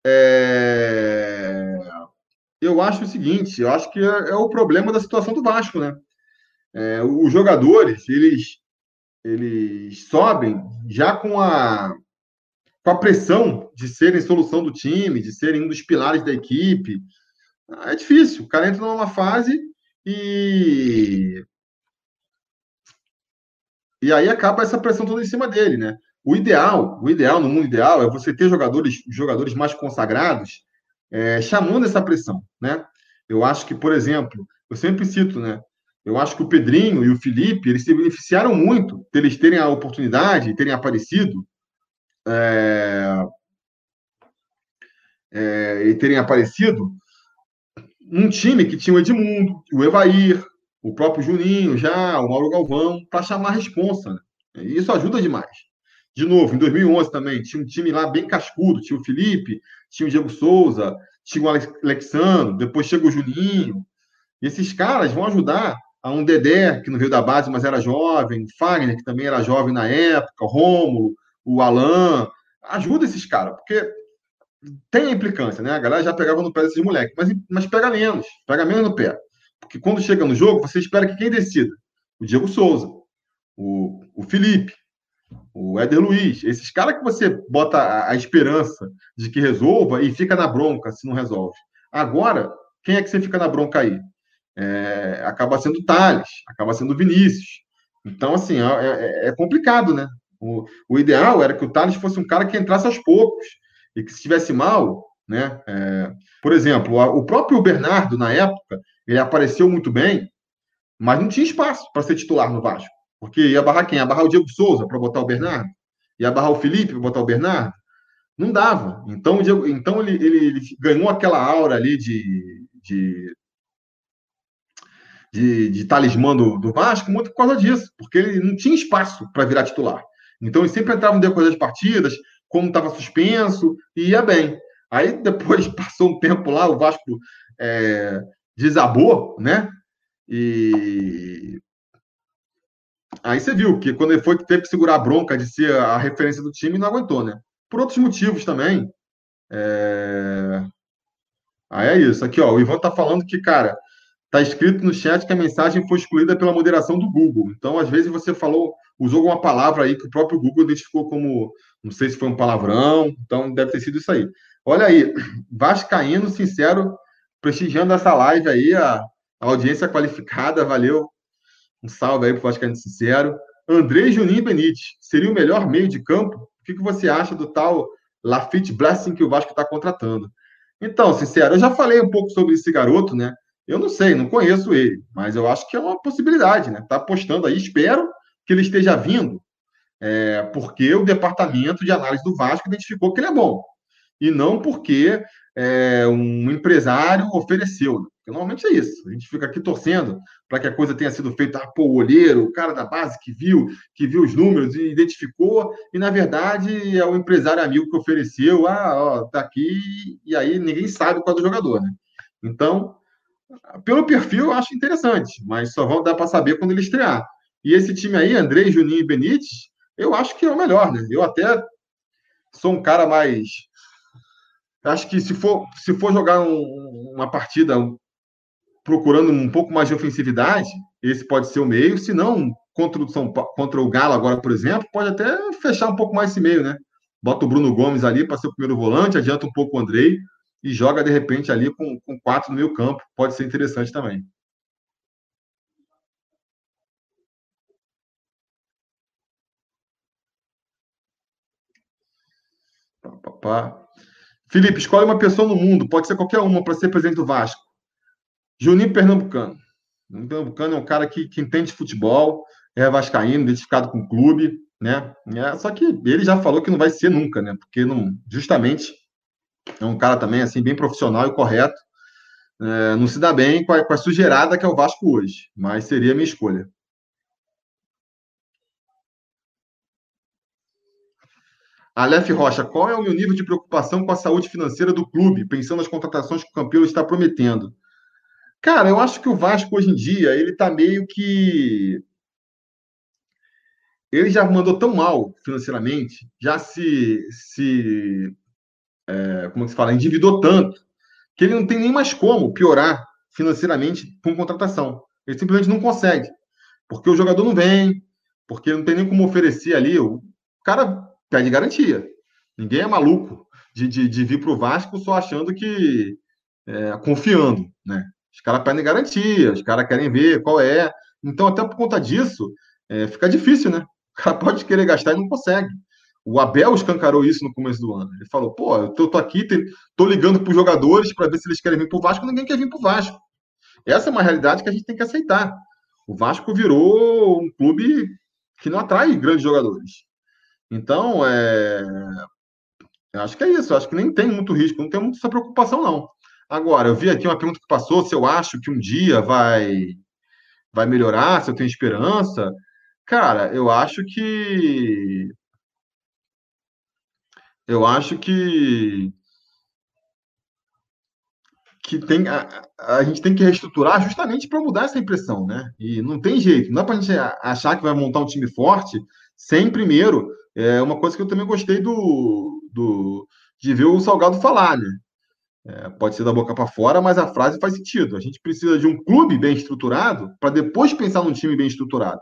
é... eu acho o seguinte, eu acho que é, é, o problema da situação do Vasco, né? É, os jogadores, eles, eles sobem já com a, com a pressão de serem solução do time, de serem um dos pilares da equipe. É difícil, o cara entra numa fase e e aí acaba essa pressão toda em cima dele, né? O ideal, o ideal no mundo ideal é você ter jogadores, jogadores mais consagrados é, chamando essa pressão, né? Eu acho que, por exemplo, eu sempre cito, né? Eu acho que o Pedrinho e o Felipe eles se beneficiaram muito deles terem a oportunidade, terem aparecido é, é, e terem aparecido um time que tinha o Edmundo, o Evair, o próprio Juninho já, o Mauro Galvão, para chamar a responsa. Né? E isso ajuda demais. De novo, em 2011 também, tinha um time lá bem cascudo, tinha o Felipe, tinha o Diego Souza, tinha o Alexandre, depois chega o Juninho. E esses caras vão ajudar a um Dedé, que não veio da base, mas era jovem, Fagner, que também era jovem na época, o Rômulo, o Alain. Ajuda esses caras, porque tem a implicância, né? A galera já pegava no pé desses moleques, mas, mas pega menos, pega menos no pé. Porque quando chega no jogo, você espera que quem decida? O Diego Souza, o, o Felipe, o Éder Luiz, esses caras que você bota a, a, esperança de que resolva e fica na bronca se não resolve. Agora, quem é que você fica na bronca aí? É, acaba sendo o Thales, acaba sendo o Vinícius. Então, assim, é, é, é complicado, né? O, o, ideal era que o Thales fosse um cara que entrasse aos poucos e que se estivesse mal, né? É, por exemplo, o próprio Bernardo, na época, ele apareceu muito bem, mas não tinha espaço para ser titular no Vasco. Porque ia barrar quem? Ia barrar o Diego Souza para botar o Bernardo? Ia barrar o Felipe para botar o Bernardo? Não dava. Então, Diego, então ele, ele, ele, ganhou aquela aura ali de, de, de, de talismã do, do, Vasco muito por causa disso, porque ele não tinha espaço para virar titular. Então, ele sempre entrava no decorrer das partidas, como estava suspenso, e ia bem. Aí, depois, passou um tempo lá, o Vasco é, desabou, né? E aí você viu que quando ele foi teve que segurar a bronca de ser a referência do time, não aguentou, né? Por outros motivos também. É... Aí é isso. Aqui, ó, o Ivan tá falando que, cara, Está escrito no chat que a mensagem foi excluída pela moderação do Google. Então, às vezes, você falou, usou alguma palavra aí que o próprio Google identificou como, não sei se foi um palavrão, então deve ter sido isso aí. Olha aí, Vascaíno, sincero, prestigiando essa live aí, a, audiência qualificada, valeu. Um salve aí para o Vascaíno Sincero. André Juninho Benite, seria o melhor meio de campo? O que, que você acha do tal Lafitte Blessing que o Vasco está contratando? Então, sincero, eu já falei um pouco sobre esse garoto, né? Eu não sei, não conheço ele, mas eu acho que é uma possibilidade, né? Tá apostando aí, espero que ele esteja vindo, é, porque o departamento de análise do Vasco identificou que ele é bom, e não porque é, um empresário ofereceu. Né? Porque normalmente é isso. A gente fica aqui torcendo para que a coisa tenha sido feita. Ah, pô, o olheiro, o cara da base que viu, que viu os números e identificou, e na verdade é o empresário amigo que ofereceu. Ah, ó, tá aqui, e aí ninguém sabe qual é do jogador, né? Então, pelo perfil, eu acho interessante, mas só vão dar para saber quando ele estrear. E esse time aí, André, Juninho e Benítez, eu acho que é o melhor, né? Eu até sou um cara mais. Acho que se for, se for jogar um, uma partida procurando um pouco mais de ofensividade, esse pode ser o meio. Se não, contra o, São contra o Galo agora, por exemplo, pode até fechar um pouco mais esse meio, né? Bota o Bruno Gomes ali para ser o primeiro volante, adianta um pouco o Andrei e joga de repente ali com, com quatro no meio campo. Pode ser interessante também. Felipe, escolhe uma pessoa no mundo, pode ser qualquer uma, para ser presidente do Vasco. Juninho Pernambucano. Juninho Pernambucano é um cara que, que entende futebol, é vascaíno, identificado com o clube, né? É, só que ele já falou que não vai ser nunca, né? Porque não, justamente é um cara também assim bem profissional e correto. É, não se dá bem com a, com a que é o Vasco hoje, mas seria a minha escolha. Aleph Rocha, qual é o meu nível de preocupação com a saúde financeira do clube, pensando nas contratações que o Campelo está prometendo? Cara, eu acho que o Vasco hoje em dia, ele está meio que. Ele já mandou tão mal financeiramente, já se. se é, como se fala? Endividou tanto, que ele não tem nem mais como piorar financeiramente com contratação. Ele simplesmente não consegue. Porque o jogador não vem, porque não tem nem como oferecer ali. O cara pede garantia. Ninguém é maluco de, de, de vir para o Vasco só achando que. É, confiando, né? Os caras pedem garantia, os caras querem ver qual é. Então, até por conta disso, é, fica difícil, né? O cara pode querer gastar e não consegue. O Abel escancarou isso no começo do ano. Ele falou: pô, eu tô, tô aqui, tô ligando para os jogadores para ver se eles querem vir para o Vasco, ninguém quer vir para o Vasco. Essa é uma realidade que a gente tem que aceitar. O Vasco virou um clube que não atrai grandes jogadores. Então, é... acho que é isso. Acho que nem tem muito risco, não tem muita preocupação, não. Agora, eu vi aqui uma pergunta que passou, se eu acho que um dia vai, vai melhorar, se eu tenho esperança. Cara, eu acho que. Eu acho que. Que tem, a, a gente tem que reestruturar justamente para mudar essa impressão, né? E não tem jeito, não dá para a gente achar que vai montar um time forte sem primeiro. É uma coisa que eu também gostei do, do de ver o Salgado falar, né? É, pode ser da boca para fora, mas a frase faz sentido. A gente precisa de um clube bem estruturado para depois pensar num time bem estruturado.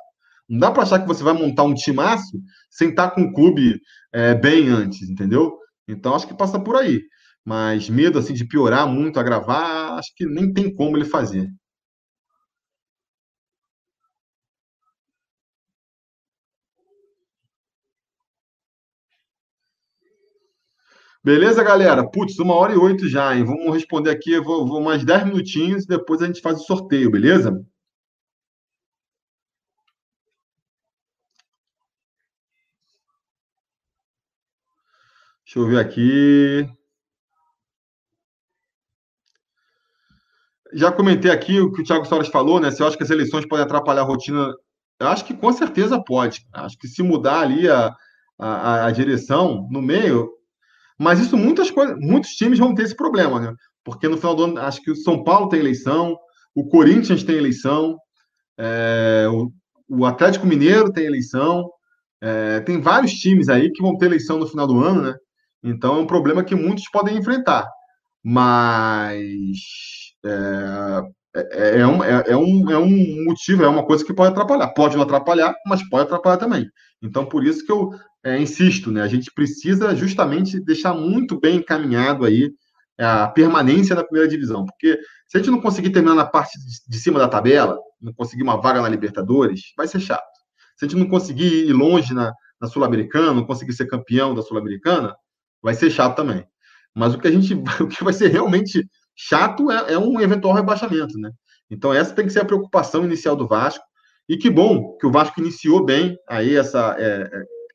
Não dá para achar que você vai montar um timaço sem estar com o clube é, bem antes, entendeu? Então acho que passa por aí. Mas medo assim de piorar muito, agravar, acho que nem tem como ele fazer. Beleza, galera? Putz, uma hora e oito já, hein? Vamos responder aqui, vou, vou mais dez minutinhos e depois a gente faz o sorteio, beleza? Deixa eu ver aqui. Já comentei aqui o que o Thiago Soares falou, né? Se eu acho que as eleições podem atrapalhar a rotina, eu acho que com certeza pode. Acho que se mudar ali a, a, a direção no meio, mas isso muitas coisas, muitos times vão ter esse problema, né? Porque no final do ano, acho que o São Paulo tem eleição, o Corinthians tem eleição, é, o, o, Atlético Mineiro tem eleição, é, tem vários times aí que vão ter eleição no final do ano, né? Então é um problema que muitos podem enfrentar. Mas é, é, é, um, é, é, um, é um motivo, é uma coisa que pode atrapalhar. Pode não atrapalhar, mas pode atrapalhar também. Então, por isso que eu é, insisto, né? A gente precisa justamente deixar muito bem encaminhado aí a permanência na primeira divisão. Porque se a gente não conseguir terminar na parte de cima da tabela, não conseguir uma vaga na Libertadores, vai ser chato. Se a gente não conseguir ir longe na, na Sul-Americana, não conseguir ser campeão da Sul-Americana, vai ser chato também. Mas o que a gente, o que vai ser realmente chato é, é, um eventual rebaixamento, né? Então essa tem que ser a preocupação inicial do Vasco. E que bom que o Vasco iniciou bem aí essa é,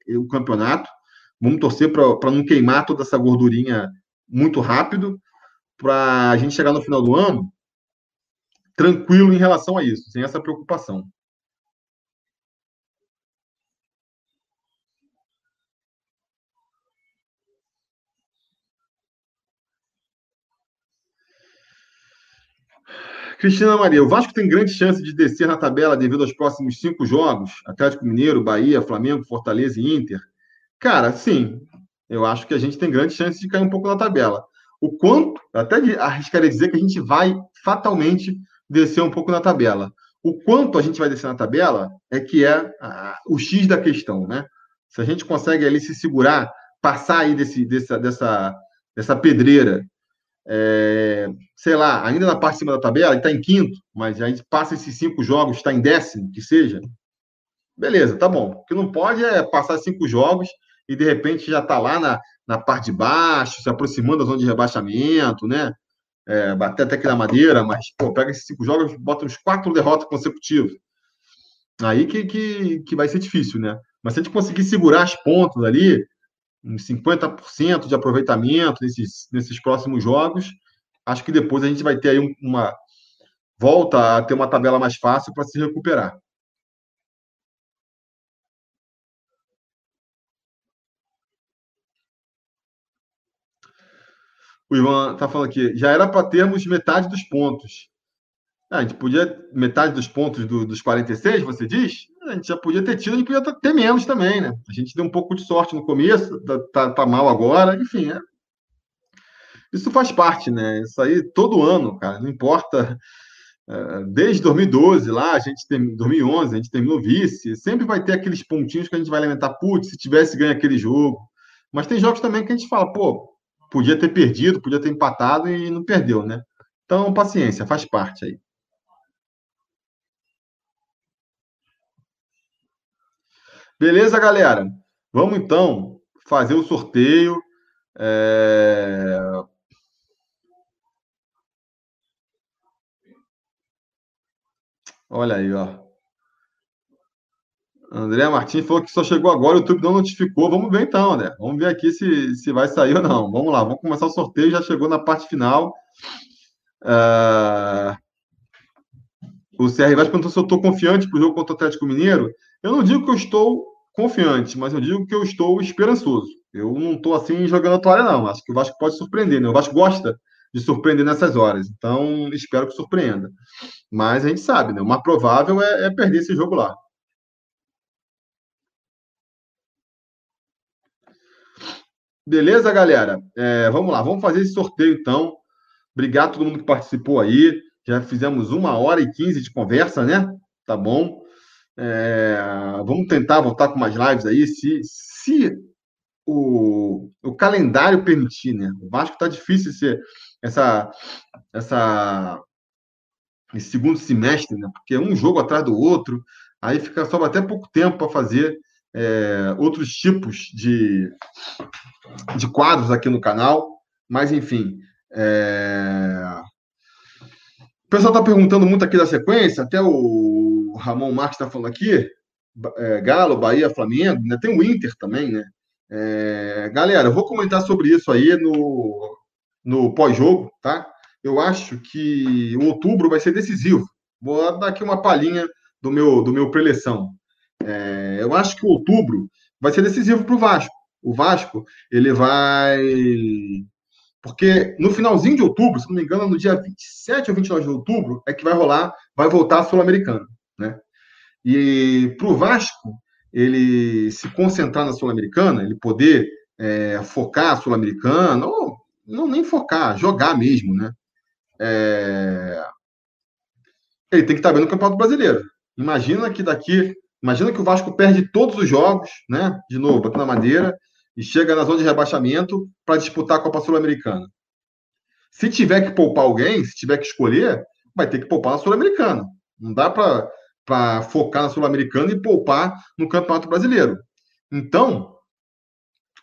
é, o campeonato. Vamos torcer para não queimar toda essa gordurinha muito rápido, para a gente chegar no final do ano tranquilo em relação a isso, sem essa preocupação. Cristina Maria, o Vasco tem grande chance de descer na tabela devido aos próximos cinco jogos: Atlético Mineiro, Bahia, Flamengo, Fortaleza e Inter. Cara, sim, eu acho que a gente tem grande chance de cair um pouco na tabela. O quanto, até arriscaria dizer que a gente vai fatalmente descer um pouco na tabela. O quanto a gente vai descer na tabela é que é a, o X da questão, né? Se a gente consegue ali se segurar, passar aí desse, dessa, dessa, dessa pedreira, é, sei lá, ainda na parte de cima da tabela, ele está em quinto, mas a gente passa esses cinco jogos, está em décimo, que seja, beleza, tá bom. O que não pode é passar cinco jogos e de repente já está lá na, na parte de baixo, se aproximando da zona de rebaixamento, né? É, bater até aqui na madeira, mas pô, pega esses cinco jogos bota uns quatro derrotas consecutivas. Aí que, que, que vai ser difícil, né? Mas se a gente conseguir segurar as pontas ali, uns 50% de aproveitamento nesses, nesses próximos jogos, acho que depois a gente vai ter aí uma volta a ter uma tabela mais fácil para se recuperar. O Ivan está falando aqui, já era para termos metade dos pontos. Ah, a gente podia, metade dos pontos do, dos 46, você diz? A gente já podia ter tido, a gente podia ter menos também, né? A gente deu um pouco de sorte no começo, tá, tá, tá mal agora, enfim, é. Isso faz parte, né? Isso aí todo ano, cara, não importa. É, desde 2012 lá, a gente tem 2011, a gente terminou vice, sempre vai ter aqueles pontinhos que a gente vai lamentar, putz, se tivesse ganho aquele jogo. Mas tem jogos também que a gente fala, pô, podia ter perdido, podia ter empatado e não perdeu, né? Então, paciência, faz parte aí. Beleza, galera? Vamos então fazer o sorteio. É... Olha aí, ó. André Martins falou que só chegou agora, o YouTube não notificou. Vamos ver então, André. Vamos ver aqui se, se vai sair ou não. Vamos lá, vamos começar o sorteio. Já chegou na parte final. Uh... O CR Vaz perguntou se eu estou confiante para o jogo contra o Atlético Mineiro. Eu não digo que eu estou confiante, mas eu digo que eu estou esperançoso. Eu não estou assim jogando a toalha, não. Acho que o Vasco pode surpreender, né? O Vasco gosta de surpreender nessas horas. Então, espero que surpreenda. Mas a gente sabe, né? O mais provável é, é perder esse jogo lá. Beleza, galera? É, vamos lá, vamos fazer esse sorteio então. Obrigado a todo mundo que participou aí. Já fizemos uma hora e quinze de conversa, né? Tá bom. É, vamos tentar voltar com mais lives aí, se, se o, o calendário permitir, né? O Vasco tá difícil ser essa, essa, esse segundo semestre, né? Porque é um jogo atrás do outro, aí fica só até pouco tempo para fazer é, outros tipos de, de quadros aqui no canal, mas enfim. É... O pessoal está perguntando muito aqui da sequência, até o Ramon Marques está falando aqui, é, Galo, Bahia, Flamengo, né? tem o Inter também, né? É, galera, eu vou comentar sobre isso aí no, no pós-jogo, tá? Eu acho que o outubro vai ser decisivo. Vou dar aqui uma palhinha do meu, do meu preleção. É, eu acho que o outubro vai ser decisivo para o Vasco. O Vasco, ele vai. Porque no finalzinho de outubro, se não me engano, no dia 27 ou 29 de outubro, é que vai rolar, vai voltar a Sul-Americana. Né? E para o Vasco, ele se concentrar na Sul-Americana, ele poder é, focar a Sul-Americana, ou não nem focar, jogar mesmo, né? É, ele tem que estar bem no Campeonato Brasileiro. Imagina que daqui, imagina que o Vasco perde todos os jogos, né? De novo, aqui na Madeira, e chega na zona de rebaixamento para disputar a Copa Sul-Americana. Se tiver que poupar alguém, se tiver que escolher, vai ter que poupar na Sul-Americana. Não dá para focar na Sul-Americana e poupar no Campeonato Brasileiro. Então,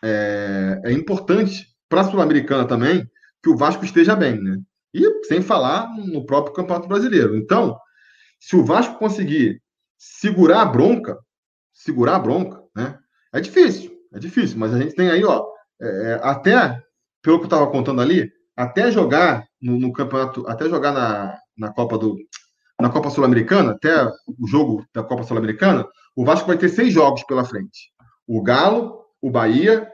é, é importante para a Sul-Americana também que o Vasco esteja bem, né? E sem falar no próprio Campeonato Brasileiro. Então, se o Vasco conseguir segurar a bronca, segurar a bronca, né? É difícil, é difícil, mas a gente tem aí, ó, é, é até, pelo que eu estava contando ali, até jogar no, no, campeonato, até jogar na, na Copa do na Copa Sul-Americana, até o jogo da Copa Sul-Americana, o Vasco vai ter seis jogos pela frente. O Galo, o Bahia,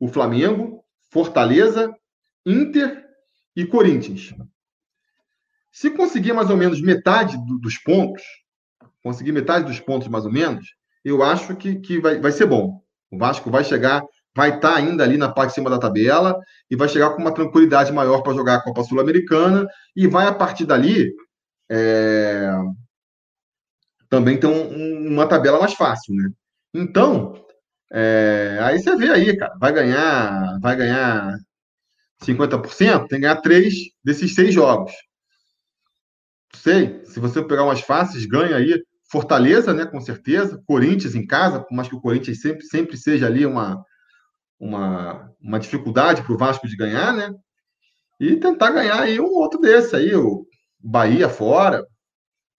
o Flamengo, Fortaleza, Inter e Corinthians. Se conseguir mais ou menos metade do, dos pontos, conseguir metade dos pontos mais ou menos, eu acho que, que vai, vai ser bom. O Vasco vai chegar, vai estar tá ainda ali na parte de cima da tabela e vai chegar com uma tranquilidade maior para jogar a Copa Sul-Americana e vai, a partir dali, é... também ter um, uma tabela mais fácil, né? Então, é... aí você vê aí, cara, vai ganhar, vai ganhar 50%, tem que ganhar três desses seis jogos. Sei, se você pegar umas fáceis, ganha aí Fortaleza, né, com certeza, Corinthians em casa, por mais que o Corinthians sempre, sempre seja ali uma, uma, uma dificuldade para o Vasco de ganhar, né? E tentar ganhar aí um outro desse aí, o Bahia fora,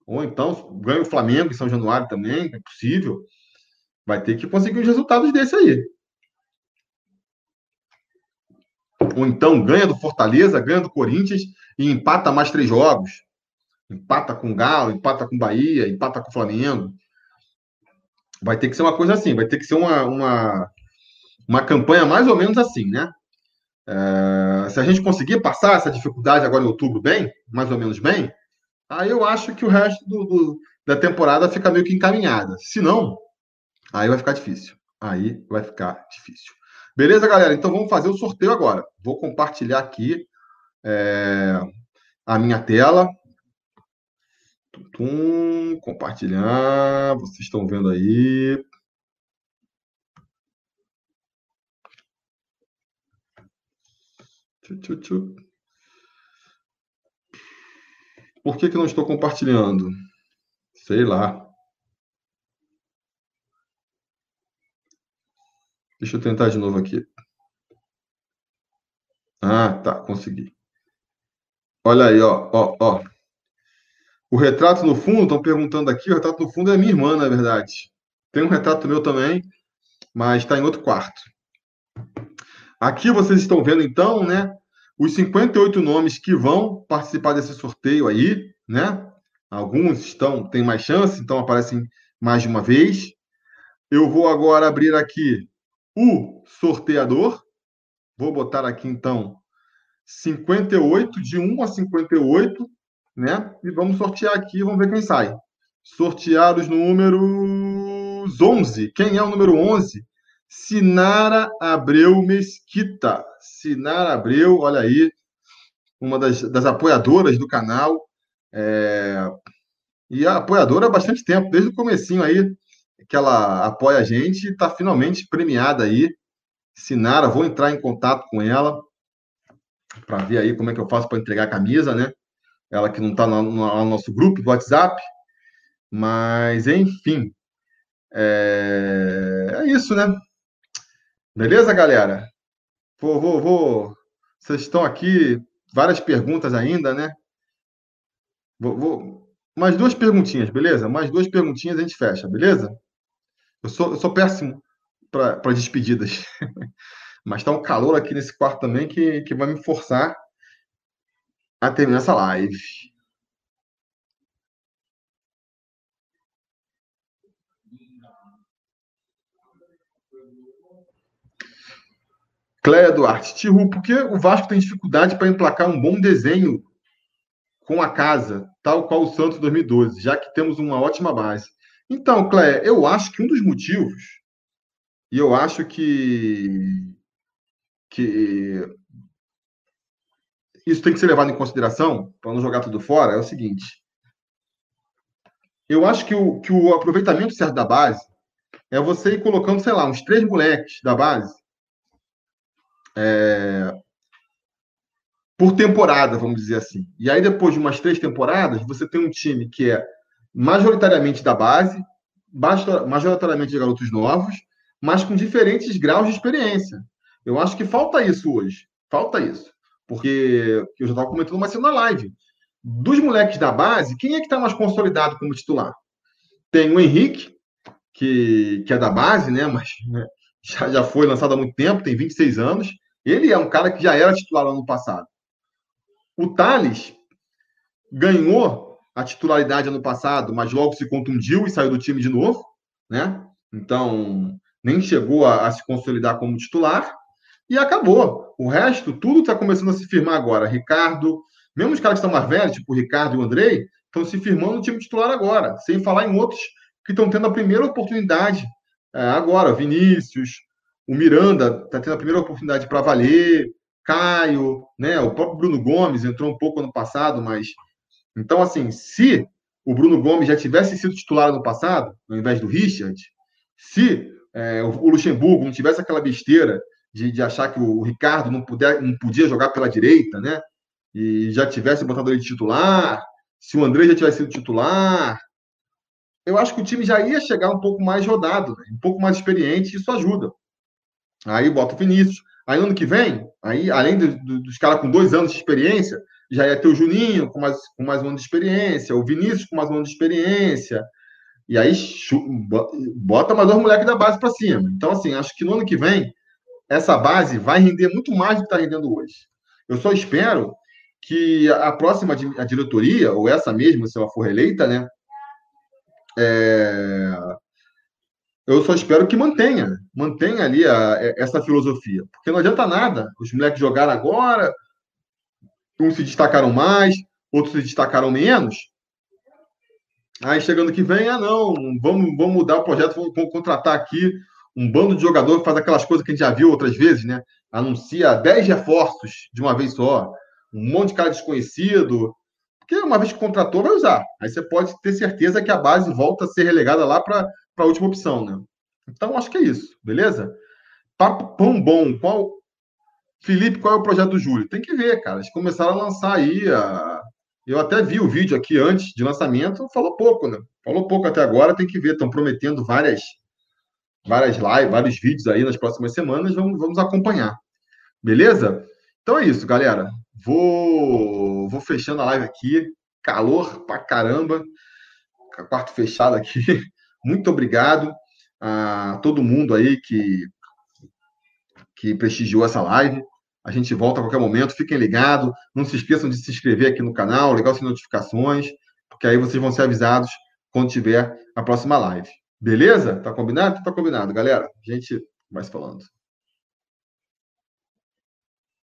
ou então ganha o Flamengo em São Januário também, é possível. Vai ter que conseguir os resultados desse aí. Ou então ganha do Fortaleza, ganha do Corinthians e empata mais três jogos. Empata com o Galo, empata com o Bahia, empata com o Flamengo. Vai ter que ser uma coisa assim, vai ter que ser uma, uma, uma campanha mais ou menos assim, né? É, se a gente conseguir passar essa dificuldade agora em outubro bem, mais ou menos bem, aí eu acho que o resto do, do, da temporada fica meio que encaminhada. Se não, aí vai ficar difícil. Aí vai ficar difícil. Beleza, galera? Então vamos fazer o sorteio agora. Vou compartilhar aqui é, a minha tela. Tum, compartilhar. Vocês estão vendo aí. Por que, que não estou compartilhando? Sei lá. Deixa eu tentar de novo aqui. Ah, tá, consegui. Olha aí, ó, ó, ó. O retrato no fundo, estão perguntando aqui, o retrato no fundo é minha irmã, na verdade. Tem um retrato meu também, mas está em outro quarto. Aqui vocês estão vendo, então, né, os 58 nomes que vão participar desse sorteio aí, né? Alguns estão, têm mais chance, então aparecem mais de uma vez. Eu vou agora abrir aqui o sorteador. Vou botar aqui, então, 58, de 1 a 58, né? E vamos sortear aqui, vamos ver quem sai. Sortear os números 11. Quem é o número 11? Sinara Abreu Mesquita. Sinara Abreu, olha aí, uma das, das apoiadoras do canal. É... E a apoiadora há bastante tempo, desde o comecinho aí, que ela apoia a gente e está finalmente premiada aí. Sinara, vou entrar em contato com ela para ver aí como é que eu faço para entregar a camisa, né? Ela que não está no, no, nosso grupo do WhatsApp. Mas, enfim, é, é isso, né? Beleza, galera? Vou, vou, vou. Vocês estão aqui, várias perguntas ainda, né? Vou, vou... Mais duas perguntinhas, beleza? Mais duas perguntinhas a gente fecha, beleza? Eu sou, eu sou péssimo para despedidas. Mas tá um calor aqui nesse quarto também que, que vai me forçar a terminar essa live. Cléia Duarte, Tiru, por que o Vasco tem dificuldade para emplacar um bom desenho com a casa, tal qual o Santos 2012, já que temos uma ótima base? Então, Cléia, eu acho que um dos motivos, e eu acho que, que isso tem que ser levado em consideração, para não jogar tudo fora, é o seguinte. eu acho que o, que o aproveitamento certo da base é você ir colocando, sei lá, uns três moleques da base é, por temporada, vamos dizer assim. E aí, depois de umas três temporadas, você tem um time que é majoritariamente da base, majoritariamente de garotos novos, mas com diferentes graus de experiência. Eu acho que falta isso hoje. Falta isso. Porque eu já estava comentando mais cedo na live. Dos moleques da base, quem é que está mais consolidado como titular? Tem o Henrique, que, que é da base, né? Mas né, já, já foi lançado há muito tempo, tem 26 anos. Ele é um cara que já era titular no ano passado. O Thales ganhou a titularidade ano passado, mas logo se contundiu e saiu do time de novo, né? Então, nem chegou a, a se consolidar como titular e acabou. O resto, tudo está começando a se firmar agora. Ricardo, mesmo os caras que estão mais velhos, tipo o Ricardo e o Andrei, estão se firmando no time titular agora, sem falar em outros que estão tendo a primeira oportunidade é, agora. Vinícius, o Miranda está tendo a primeira oportunidade para valer, Caio, né? O próprio Bruno Gomes entrou um pouco ano passado, mas. Então, assim, se o Bruno Gomes já tivesse sido titular no passado, ao invés do Richard, se é, o Luxemburgo não tivesse aquela besteira de, de achar que o Ricardo não, puder, não podia jogar pela direita, né? E já tivesse botado ele de titular, se o André já tivesse sido titular, eu acho que o time já ia chegar um pouco mais rodado, né? um pouco mais experiente, isso ajuda. Aí bota o Vinícius. Aí ano que vem, aí, além do, do, dos caras com dois anos de experiência, já ia ter o Juninho com mais, com mais um ano de experiência, o Vinícius com mais um ano de experiência, e aí bota mais dois moleques da base para cima. Então, assim, acho que no ano que vem, essa base vai render muito mais do que está rendendo hoje. Eu só espero que a próxima a diretoria, ou essa mesma, se ela for reeleita, né? É... Eu só espero que mantenha, mantenha ali a, essa filosofia. Porque não adianta nada os moleques jogaram agora, uns se destacaram mais, outros se destacaram menos, Aí chegando que vem, ah, não, vamos, vamos mudar o projeto, vamos, vamos contratar aqui um bando de jogador que faz aquelas coisas que a gente já viu outras vezes, né? Anuncia 10 reforços de uma vez só, um monte de cara desconhecido. Porque uma vez que contratou, vai usar. Aí você pode ter certeza que a base volta a ser relegada lá para a última opção, né? Então, acho que é isso, beleza? Papo pão bom. Qual. Felipe, qual é o projeto do Júlio? Tem que ver, cara. Eles começaram a lançar aí a eu até vi o vídeo aqui antes de lançamento, falou pouco, né? Falou pouco até agora, tem que ver, estão prometendo várias várias lives, vários vídeos aí nas próximas semanas, vamos, vamos acompanhar. Beleza? Então é isso, galera. Vou vou fechando a live aqui. Calor pra caramba. Quarto fechado aqui. Muito obrigado a todo mundo aí que que prestigiou essa live. A gente volta a qualquer momento. Fiquem ligados. Não se esqueçam de se inscrever aqui no canal, ligar as notificações, porque aí vocês vão ser avisados quando tiver a próxima live. Beleza? Tá combinado? Tá combinado, galera. A gente vai se falando.